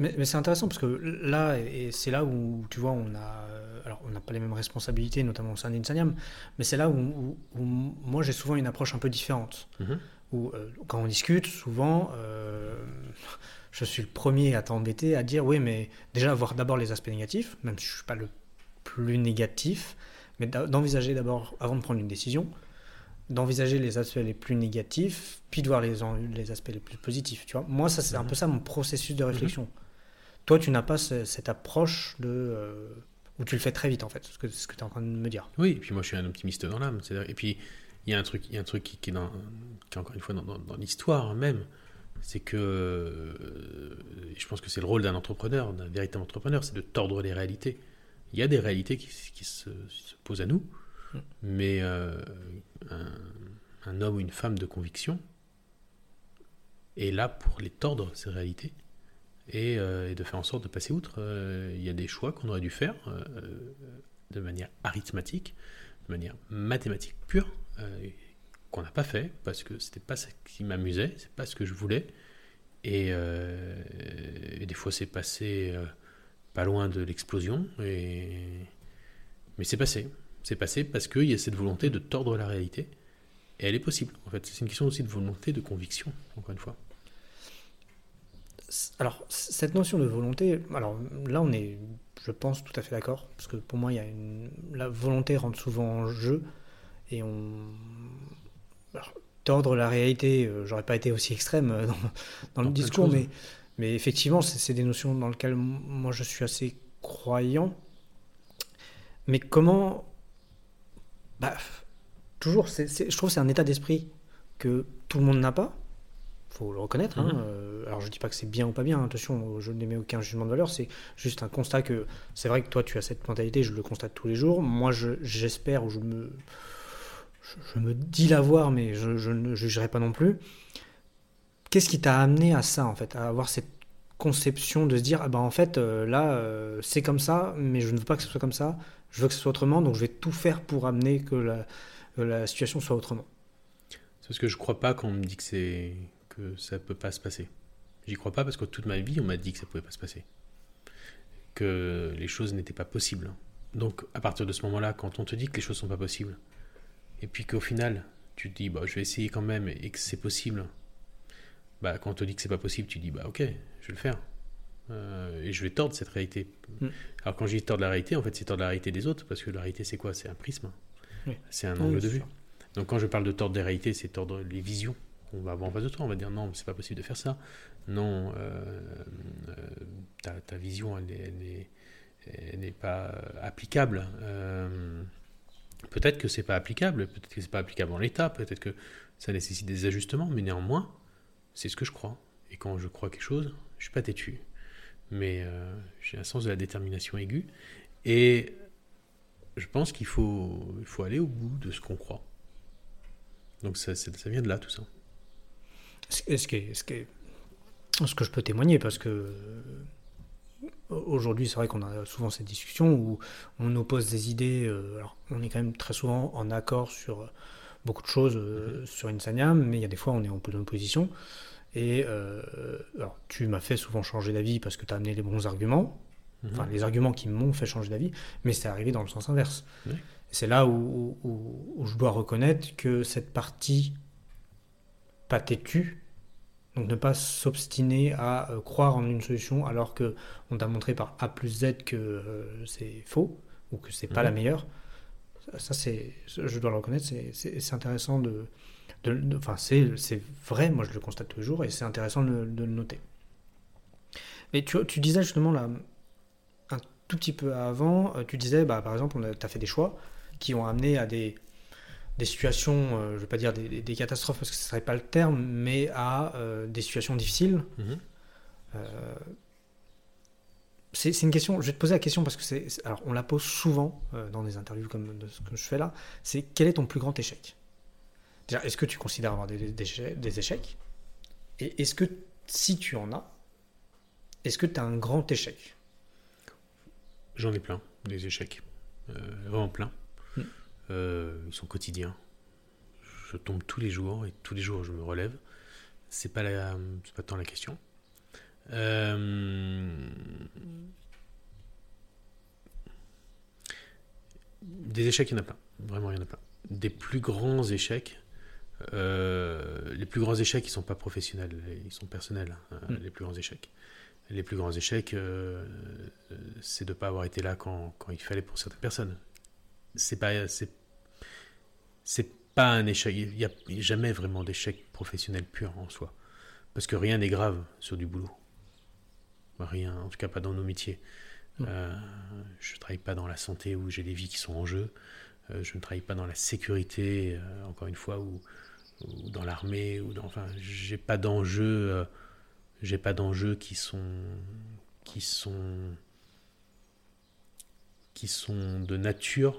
Mais, c'est intéressant parce que là, et c'est là où, tu vois, on a. Euh, alors, on n'a pas les mêmes responsabilités, notamment au sein d'Insaniam, mais c'est là où, moi j'ai souvent une approche un peu différente. Mm-hmm. Où, euh, quand on discute, souvent, euh, [laughs] je suis le premier à t'embêter, à dire oui, mais déjà, voir d'abord les aspects négatifs, même si je ne suis pas le plus négatif, mais d'envisager d'abord, avant de prendre une décision, d'envisager les aspects les plus négatifs, puis de voir les, les aspects les plus positifs. Tu vois Moi, ça, c'est un peu ça mon processus de réflexion. Mm-hmm. Toi, tu n'as pas cette approche de. Euh, où tu le fais très vite, en fait, ce que, ce que tu es en train de me dire. Oui, et puis moi, je suis un optimiste dans l'âme. Et puis, il y a un truc, il y a un truc qui, est, dans, qui encore une fois dans, dans, l'histoire même. C'est que. Euh, je pense que c'est le rôle d'un entrepreneur, d'un véritable entrepreneur, c'est de tordre les réalités. Il y a des réalités qui, qui se, posent à nous, mm. mais euh, un, un homme ou une femme de conviction est là pour les tordre, ces réalités euh, et, de faire en sorte de passer outre. Euh, il y a des choix qu'on aurait dû faire euh, de manière arithmétique, de manière mathématique pure, qu'on n'a pas fait parce que c'était pas ce qui m'amusait, c'est pas ce que je voulais. Et, des fois, c'est passé pas loin de l'explosion. Et... Mais c'est passé. C'est passé parce qu'il y a cette volonté de tordre la réalité. Et elle est possible. En fait, c'est une question aussi de volonté, de conviction, encore une fois alors, cette notion de volonté, alors là, on est, je pense, tout à fait d'accord, parce que pour moi, il y a une, la volonté rentre souvent en jeu, et on. tordre la réalité, euh, j'aurais pas été aussi extrême euh, dans, le discours, mais, mais effectivement, c'est des notions dans lesquelles moi je suis assez croyant. Mais comment. Bah, toujours, je trouve que c'est un état d'esprit que tout le monde n'a pas faut le reconnaître. Hein, mhm. euh, alors je dis pas que c'est bien ou pas bien, attention, je n'émets aucun jugement de valeur, c'est juste un constat que c'est vrai que toi tu as cette mentalité, je le constate tous les jours. Moi j'espère ou je me, je, me dis l'avoir, mais je, ne jugerai pas non plus. Qu'est-ce qui t'a amené à ça en fait, à avoir cette conception de se dire ah ben en fait euh, là euh, c'est comme ça, mais je ne veux pas que ce soit comme ça, je veux que ce soit autrement, donc je vais tout faire pour amener que la, situation soit autrement. C'est parce que je crois pas qu'on me dit que c'est que ça peut pas se passer. J'y crois pas parce que toute ma vie, on m'a dit que ça pouvait pas se passer. Que les choses n'étaient pas possibles. Donc, à partir de ce moment-là, quand on te dit que les choses sont pas possibles, et puis qu'au final, tu te dis, bah, je vais essayer quand même, et que c'est possible, bah, quand on te dit que c'est pas possible, tu dis, bah, ok, je vais le faire. Euh, et je vais tordre cette réalité. Mm. Alors, quand je dis tordre la réalité, en fait, c'est tordre la réalité des autres, parce que la réalité, c'est quoi? C'est un prisme. C'est un angle de vue. Donc, quand je parle de tordre des réalités, c'est tordre les visions on va avoir en face de toi, on va dire non, c'est pas possible de faire ça. Non, euh, euh, ta, vision, elle n'est pas applicable. Peut-être que c'est pas applicable, peut-être que c'est pas applicable en l'état, peut-être que ça nécessite des ajustements, mais néanmoins, c'est ce que je crois. Et quand je crois quelque chose, je suis pas têtu. Mais euh, j'ai un sens de la détermination aiguë. Et je pense qu'il faut, il faut aller au bout de ce qu'on croit. Donc ça, ça, vient de là, tout ça. Ce, qui ce, ce que je peux témoigner, parce que aujourd'hui, c'est vrai qu'on a souvent cette discussion où on oppose des idées. Euh, alors, on est quand même très souvent en accord sur beaucoup de choses euh, mm-hmm. sur Insaniam, mais il y a des fois, on est en opposition. Et alors, tu m'as fait souvent changer d'avis parce que tu as amené les bons arguments, mm-hmm. enfin, les arguments qui m'ont fait changer d'avis, mais c'est arrivé dans le sens inverse. C'est là où, où, je dois reconnaître que cette partie pas têtue, donc ne pas s'obstiner à euh, croire en une solution alors que on t'a montré par A plus Z que euh, c'est faux ou que c'est pas la mhm. meilleure. Ça, c'est, je dois le reconnaître, c'est intéressant de, enfin c'est vrai, moi je le constate tous les jours et c'est intéressant de, le noter. Mais tu, tu, disais justement là, un tout petit peu avant, euh, tu disais, bah, par exemple, tu as fait des choix qui ont amené à des, des situations, euh, je ne vais pas dire des, catastrophes parce que ce ne serait pas le terme, mais à euh, des situations difficiles. Euh, c'est une question, je vais te poser la question parce que c'est. Alors, on la pose souvent dans des interviews comme de ce que je fais là c'est quel est ton plus grand échec? Déjà, est-ce que tu considères avoir des, des échecs? Et est-ce que, si tu en as, est-ce que tu as un grand échec? J'en ai plein, des échecs. vraiment plein. Euh, ils sont quotidiens. Je tombe tous les jours et tous les jours je me relève. C'est pas la, pas tant la question. Euh, des échecs, il y en a plein. Vraiment, il y en a plein. Des plus grands échecs. Euh, les plus grands échecs, ils sont pas professionnels, ils sont personnels. Hein, mm. Les plus grands échecs. Les plus grands échecs, c'est de ne pas avoir été là quand, quand, il fallait pour certaines personnes. C'est pas, c'est c'est pas un échec. Il n'y a jamais vraiment d'échec professionnel pur en soi. Parce que rien n'est grave sur du boulot. Rien, en tout cas pas dans nos métiers. Euh, je ne travaille pas dans la santé où j'ai des vies qui sont en jeu. Euh, je ne travaille pas dans la sécurité, euh, encore une fois, ou, dans l'armée. Ou dans, enfin, j'ai pas d'enjeux. j'ai pas d'enjeux qui sont qui sont qui sont de nature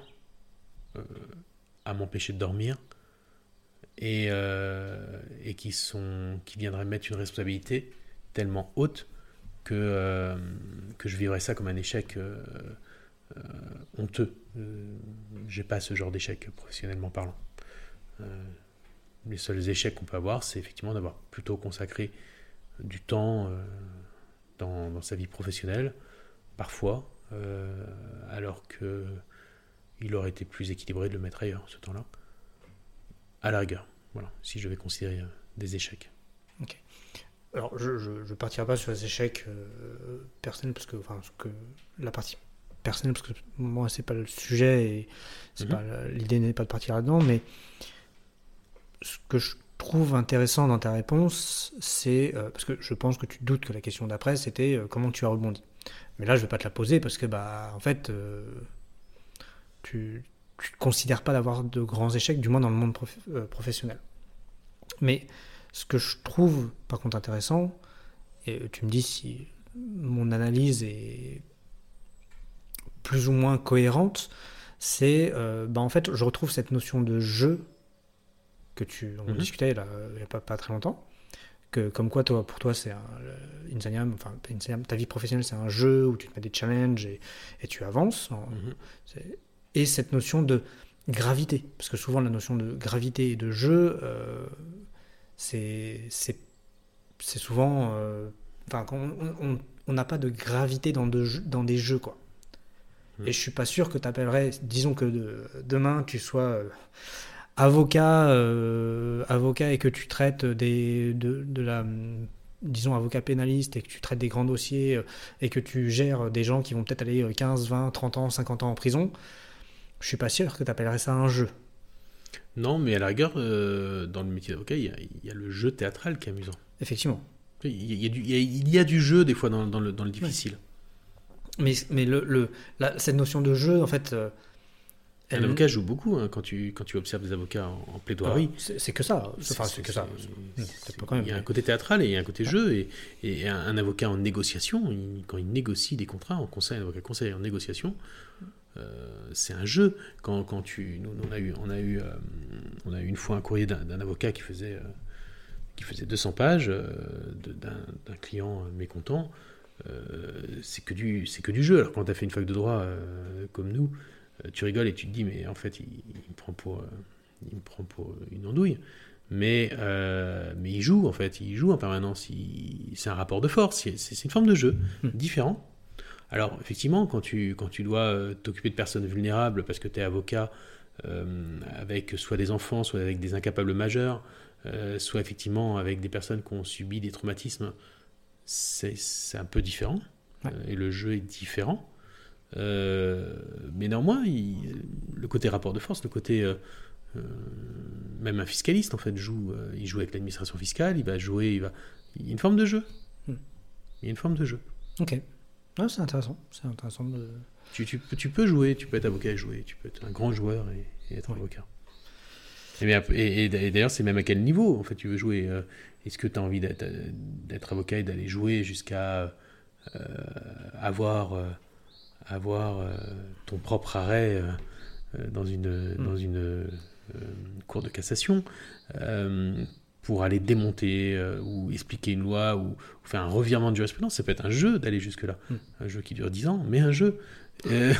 à m'empêcher de dormir et, et qui, sont, qui viendraient mettre une responsabilité tellement haute que, euh, que je vivrais ça comme un échec euh, honteux. J'ai pas ce genre d'échec professionnellement parlant. les seuls échecs qu'on peut avoir, c'est effectivement d'avoir plutôt consacré du temps dans, sa vie professionnelle, parfois, alors que il aurait été plus équilibré de le mettre ailleurs, ce temps-là. À la rigueur, voilà, si je vais considérer euh, des échecs. Alors, je ne partirai pas sur les échecs euh, personnels, parce que, enfin, que la partie personnelle, parce que moi, c'est pas le sujet et c'est mhm. l'idée n'est pas de partir là-dedans, mais ce que je trouve intéressant dans ta réponse, c'est euh, parce que je pense que tu doutes que la question d'après, c'était comment tu as rebondi. Mais là, je vais pas te la poser parce que, bah, en fait, tu ne considères pas d'avoir de grands échecs, du moins dans le monde euh, professionnel. Mais ce que je trouve par contre intéressant, et tu me dis si mon analyse est plus ou moins cohérente, c'est euh, bah en fait je retrouve cette notion de jeu que tu on mhm. discutait là il n'y a pas, pas, très longtemps que comme quoi toi pour toi c'est un Insaniam, enfin ta vie professionnelle c'est un jeu où tu te mets des challenges et, et tu avances mhm et cette notion de gravité. Parce que souvent, la notion de gravité et de jeu, euh, c'est souvent. Euh, enfin, on n'a pas de gravité dans, de, dans des jeux, quoi. Hmm. Et je suis pas sûr que tu appellerais, disons que demain tu sois euh, avocat, avocat et que tu traites des, de, de, la, disons avocat pénaliste et que tu traites des grands dossiers et que tu gères des gens qui vont peut-être aller 15, 20, 30 ans, 50 ans en prison, je suis pas sûr que tu appellerais ça un jeu. Non, mais à la rigueur, euh, dans le métier d'avocat, il y, a le jeu théâtral qui est amusant. Effectivement. Il y a, du, il y a du, jeu des fois dans, dans, le, dans le, difficile. Mais, mais le, le cette notion de jeu, en fait, euh, Un avocat joue beaucoup hein, quand, tu, quand tu observes des avocats en, en plaidoirie. Alors, C'est que ça. Enfin, c'est que ça. même, Il y a un côté théâtral et il y a un côté jeu. Et, et un, un avocat en négociation, il- quand il négocie des contrats, en conseil, un avocat conseiller en négociation, euh, c'est un jeu. Quand, quand tu, nous, on a eu, on a eu, euh, on a eu une fois un courrier d'un avocat qui faisait, euh, qui faisait 200 pages d'un client mécontent. C'est que du, c'est que du jeu. Alors quand tu as fait une fac de droit comme nous, tu rigoles et tu te dis mais en fait il, il me prend pour, il me prend pour une andouille. Mais, mais il joue en fait, il joue en permanence. C'est un rapport de force, c'est, une forme de jeu Hmm. différent. Alors effectivement, quand tu, quand tu dois euh, t'occuper de personnes vulnérables parce que tu es avocat euh, avec soit des enfants, soit avec des incapables majeurs, euh, soit effectivement avec des personnes qui ont subi des traumatismes, c'est, un peu différent. Ouais. Euh, et le jeu est différent. Mais néanmoins, il- le côté rapport de force, le côté même un fiscaliste en fait joue, il joue avec l'administration fiscale, il va jouer, il va, il y a une forme de jeu. Hmm. Il y a une forme de jeu. Ok. C'est intéressant. C'est intéressant de. Tu, tu peux, tu peux jouer, tu peux être avocat et jouer, tu peux être un grand joueur et, et être Ouais. avocat. Et, bien, et- et d'ailleurs, c'est même à quel niveau en fait tu veux jouer. euh, Est-ce que tu as envie d'être avocat et d'aller jouer jusqu'à euh, avoir, euh, avoir euh, ton propre arrêt dans une, Mm. dans une euh, cour de cassation? Pour aller démonter euh, ou expliquer une loi ou, ou faire un revirement de jurisprudence Ça peut être un jeu d'aller jusque-là. Mm. Un jeu qui dure 10 ans, mais un jeu. Euh,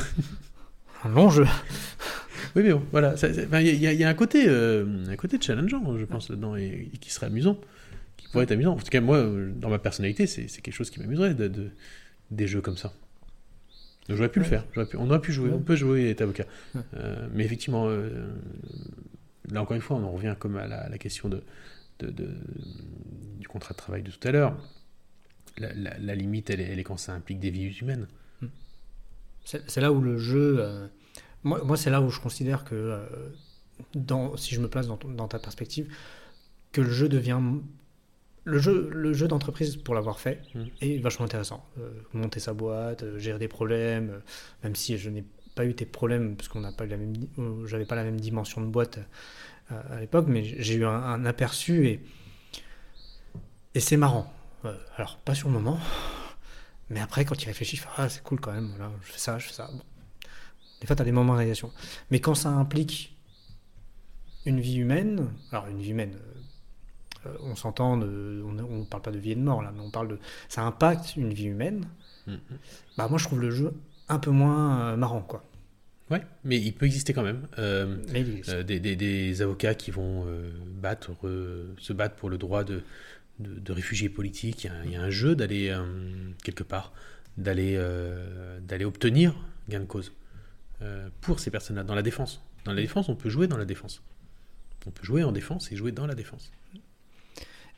Un long jeu. [laughs] oui, mais bon, voilà. Il y, a- il y a un côté, euh, un côté challengeant, je pense, là-dedans, et, et qui serait amusant, qui pourrait être amusant. En tout cas, moi, dans ma personnalité, c'est quelque chose qui m'amuserait, de, de- des jeux comme ça. Donc, j'aurais pu le Ouais. faire. J'aurais pu- on aurait pu jouer, Ouais. on peut jouer être avocat. Ouais. Mais effectivement, là encore une fois, on en revient comme à la, à la question de, de- de- du contrat de travail de tout à l'heure. La, la- la limite, elle est, elle est quand ça implique des vies humaines. C'est c'est là où le jeu. euh, moi, moi c'est là où je considère que, euh, dans, si je me place dans, ta perspective, que le jeu devient. Le jeu, le jeu d'entreprise, pour l'avoir fait, Mm. est vachement intéressant. Euh, monter sa boîte, gérer des problèmes, même si je n'ai pas eu tes problèmes, parce qu'on n'a pas eu la même, di- j'avais pas la même dimension de boîte à l'époque, mais j'ai eu un, un aperçu et, et c'est marrant. Euh, alors, pas sur le moment, mais après, quand tu fais, ah, c'est cool quand même, voilà, je fais ça, je fais ça. Bon. Des fois, tu as des moments de réalisation. Mais quand ça implique une vie humaine, alors une vie humaine, euh, euh, on s'entend, de- on ne parle pas de vie et de mort là, mais on parle de. Ça impacte une vie humaine, Mhm. bah moi je trouve le jeu un peu moins euh, marrant, quoi. Ouais, mais il peut exister quand même. Euh. Euh, des, des- des avocats qui vont euh, battre, se battre pour le droit de, de, de réfugiés politiques. Il y a, il y a un jeu d'aller quelque part, d'aller d'aller obtenir gain de cause pour ces personnes-là dans la défense. Dans la défense, on peut jouer dans la défense. On peut jouer en défense et jouer dans la défense.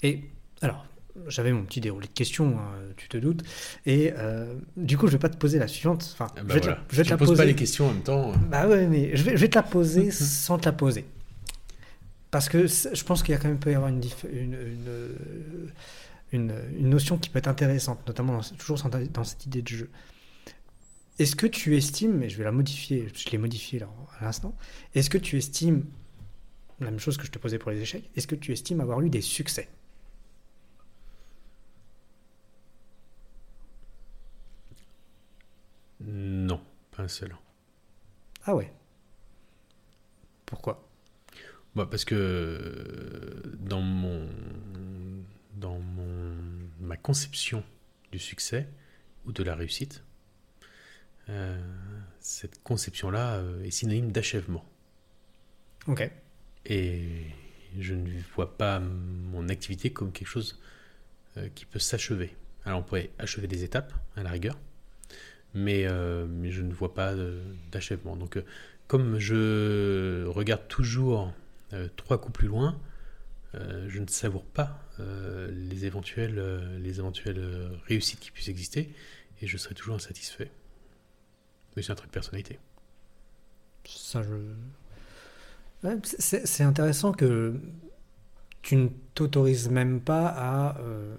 Et alors, j'avais mon petit déroulé de questions, hein, tu te doutes. Et euh, du coup, je vais pas te poser la suivante. Enfin, Ah je bah vais te voilà. la, je vais te tu la ne poses poser. pas les questions en même temps. euh. Bah ouais, mais je vais, je vais te la poser [laughs] sans te la poser. Parce que je pense qu'il y a quand même peut y avoir une, dif- une, une, une, une notion qui peut être intéressante, notamment dans, toujours dans dans cette idée de jeu. Est-ce que tu estimes, et je vais la modifier, je l'ai modifiée là à l'instant, est-ce que tu estimes, la même chose que je te posais pour les échecs, est-ce que tu estimes avoir eu des succès? Non, pas un seul. Ah ouais Pourquoi? Bah, parce que euh, dans mon dans mon ma conception du succès ou de la réussite, euh, cette conception-là euh, est synonyme d'achèvement. Ok. Et je ne vois pas mon activité comme quelque chose qui peut s'achever. Alors on pourrait achever des étapes à la rigueur, mais, euh, mais je ne vois pas de- d'achèvement. Donc euh, comme je regarde toujours euh, trois coups plus loin, euh, je ne savoure pas euh, les éventuelles, euh, les éventuelles euh, réussites qui puissent exister, et je serai toujours insatisfait. Mais c'est un truc de personnalité. Ça, je. Ouais, c'est intéressant que tu ne t'autorises même pas à, euh,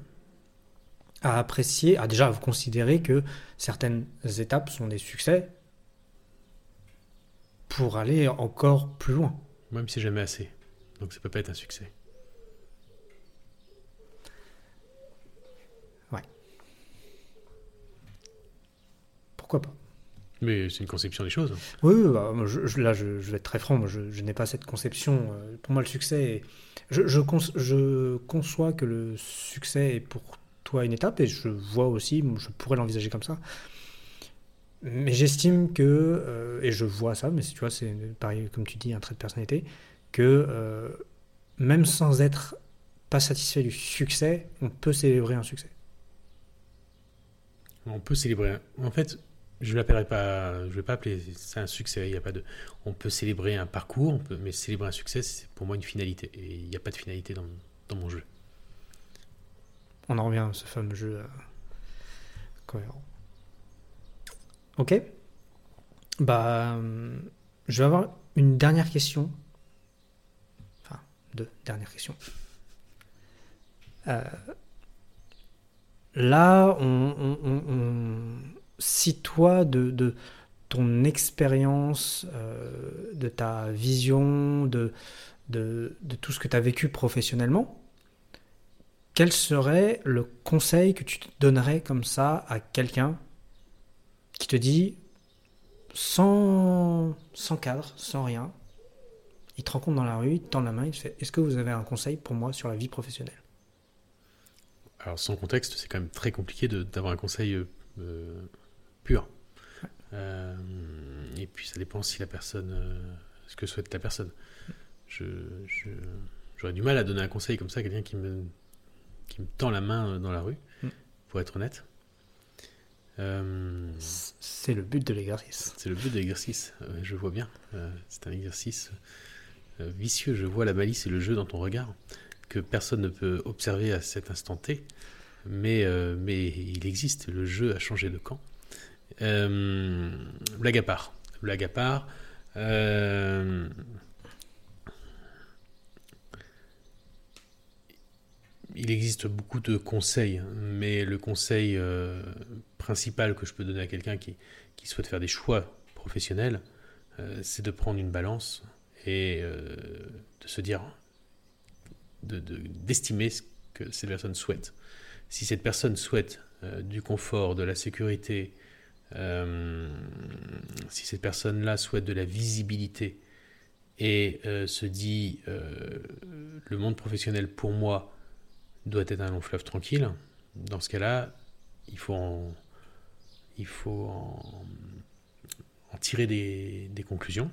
à apprécier, à déjà considérer que certaines étapes sont des succès pour aller encore plus loin. Même si jamais assez. Donc ça peut pas être un succès. Ouais. Pourquoi pas? Mais c'est une conception des choses. Oui, oui, bah, moi, je- je- là je, je vais être très franc, moi, je, n'ai pas cette conception. euh, Pour moi le succès, est- je, je conçois que le succès est pour toi une étape et je vois aussi, je pourrais l'envisager comme ça. Mais j'estime que, euh, et je vois ça, mais tu vois, c'est pareil, comme tu dis, un trait de personnalité, que euh, même sans être pas satisfait du succès, on peut célébrer un succès. On peut célébrer. En fait, je l'appellerai pas. Je vais pas appeler ça un succès. Il y a pas de. On peut célébrer un parcours, mais célébrer un succès, c'est pour moi une finalité. Et il n'y a pas de finalité dans, dans mon jeu. On en revient à ce fameux jeu euh, cohérent. Ok. Bah, hum, je vais avoir une dernière question. Enfin, deux dernières questions. Euh, là, on, si toi, de, ton expérience, euh, de ta vision, de, de tout ce que tu as vécu professionnellement, quel serait le conseil que tu te donnerais comme ça à quelqu'un qui te dit, sans, sans cadre, sans rien, il te rencontre dans la rue, il te tend la main, il te fait Est-ce que vous avez un conseil pour moi sur la vie professionnelle? Alors, sans contexte, c'est quand même très compliqué d'avoir un conseil euh, euh, pur. Euh, et puis, ça dépend si la personne. euh, ce que souhaite la personne. Je, je- j'aurais du mal à donner un conseil comme ça à quelqu'un qui me, qui me tend la main euh, dans la rue, Mm. pour être honnête. Euh, C'est le but de l'exercice. c'est le but de l'exercice, je vois bien. Euh, c'est un exercice vicieux. Je vois la malice et le jeu dans ton regard que personne ne peut observer à cet instant T. Mais, euh, mais il existe, le jeu a changé de camp. Euh, blague à part. Blague à part. euh, il existe beaucoup de conseils, mais le conseil euh, principal que je peux donner à quelqu'un qui, souhaite faire des choix professionnels, euh, c'est de prendre une balance et euh, de se dire, de- de- d'estimer ce que cette personne souhaite. Si cette personne souhaite du confort, de la sécurité, si cette personne-là souhaite de la visibilité et se dit, le monde professionnel pour moi doit être un long fleuve tranquille, dans ce cas-là, il faut en, il faut en, tirer des, conclusions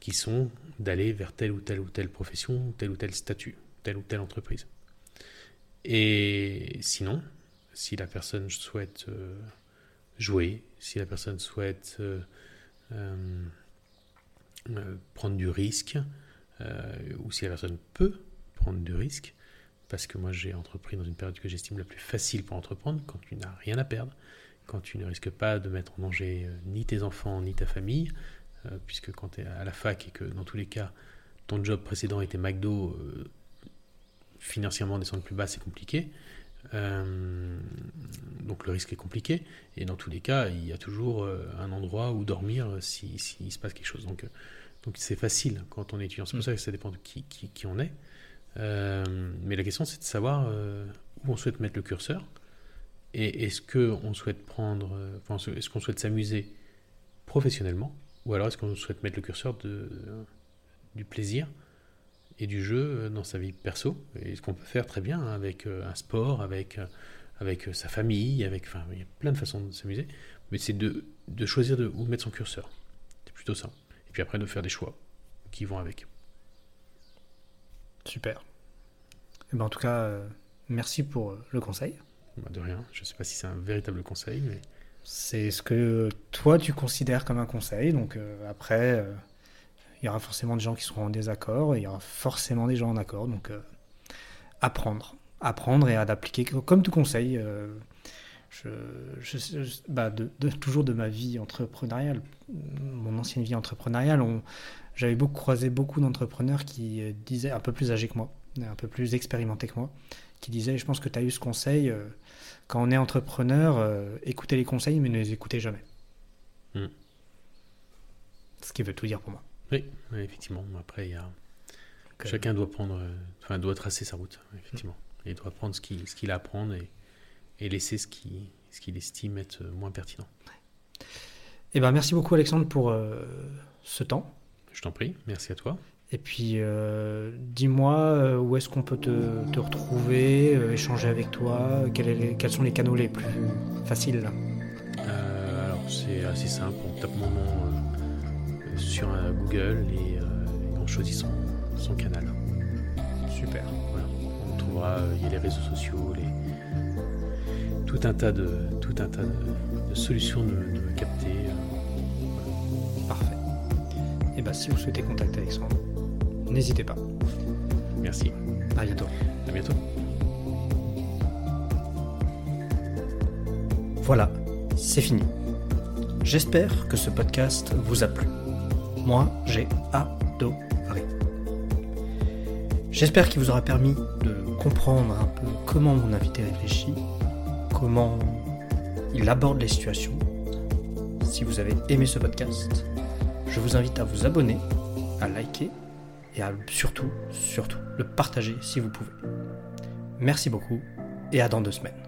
qui sont d'aller vers telle ou telle ou telle profession, tel ou tel statut, telle ou telle entreprise. Et sinon, si la personne souhaite euh, jouer, si la personne souhaite euh, euh, prendre du risque, ou si la personne peut prendre du risque, parce que moi j'ai entrepris dans une période que j'estime la plus facile pour entreprendre, quand tu n'as rien à perdre, quand tu ne risques pas de mettre en danger euh, ni tes enfants ni ta famille, euh, puisque quand tu es à la fac et que dans tous les cas ton job précédent était McDo, euh, financièrement descendre plus bas c'est compliqué. Euh, donc le risque est compliqué et dans tous les cas il y a toujours un endroit où dormir euh, si, s'il se passe quelque chose. Donc donc c'est facile quand on est étudiant. C'est pour ça que ça dépend de qui, qui, qui on est. Euh, mais la question, c'est de savoir euh, où on souhaite mettre le curseur. Et est-ce qu'on souhaite prendre, euh, enfin, est-ce qu'on souhaite s'amuser professionnellement, ou alors est-ce qu'on souhaite mettre le curseur du plaisir et du jeu dans sa vie perso, et ce qu'on peut faire très bien hein, avec un sport, avec, avec sa famille, avec, enfin, il y a plein de façons de s'amuser, mais c'est de, de choisir où mettre son curseur. C'est plutôt ça. Et puis après, de faire des choix qui vont avec. Super. Eh ben, en tout cas, euh, merci pour euh, le conseil. Bah, de rien. Je ne sais pas si c'est un véritable conseil, mais C'est ce que toi tu considères comme un conseil. Donc euh, après, euh, il y aura forcément des gens qui seront en désaccord et il y aura forcément des gens en accord. Donc euh, apprendre, apprendre et à d'appliquer comme tout conseil. Je, je- je- bah, de, de- toujours de ma vie entrepreneuriale, mon ancienne vie entrepreneuriale, j'avais beaucoup croisé beaucoup d'entrepreneurs qui euh, disaient un peu plus âgés que moi, un peu plus expérimentés que moi, qui disaient, je pense que tu as eu ce conseil. euh, quand on est entrepreneur, euh, écoutez les conseils, mais ne les écoutez jamais. Mm. Ce qui veut tout dire pour moi. Oui, effectivement. Après, il y a... chacun doit prendre, enfin, doit tracer sa route, effectivement. Il doit prendre ce qu'il ce a à prendre et, et laisser ce qu'il ce qu'il estime être moins pertinent. Eh ben, merci beaucoup Alexandre pour ce temps. Je t'en prie, merci à toi. Et puis, euh, dis-moi euh, où est-ce qu'on peut te, retrouver, euh, échanger avec toi, quels sont les canaux les plus faciles? Alors, c'est assez simple, on tape mon nom sur Google et, on choisit son, canal. Super. On trouvera, il y a les réseaux sociaux, tout un tas de, tout un tas de, solutions de, de capter. Parfait. Et bien, si vous souhaitez contacter Alexandre, n'hésitez pas. Merci. À bientôt. À bientôt. Voilà, c'est fini. J'espère que ce podcast vous a plu. Moi, j'ai adoré. J'espère qu'il vous aura permis de comprendre un peu comment mon invité réfléchit, comment il aborde les situations. Si vous avez aimé ce podcast, je vous invite à vous abonner, à liker et à surtout, surtout, le partager si vous pouvez. Merci beaucoup et à dans deux semaines.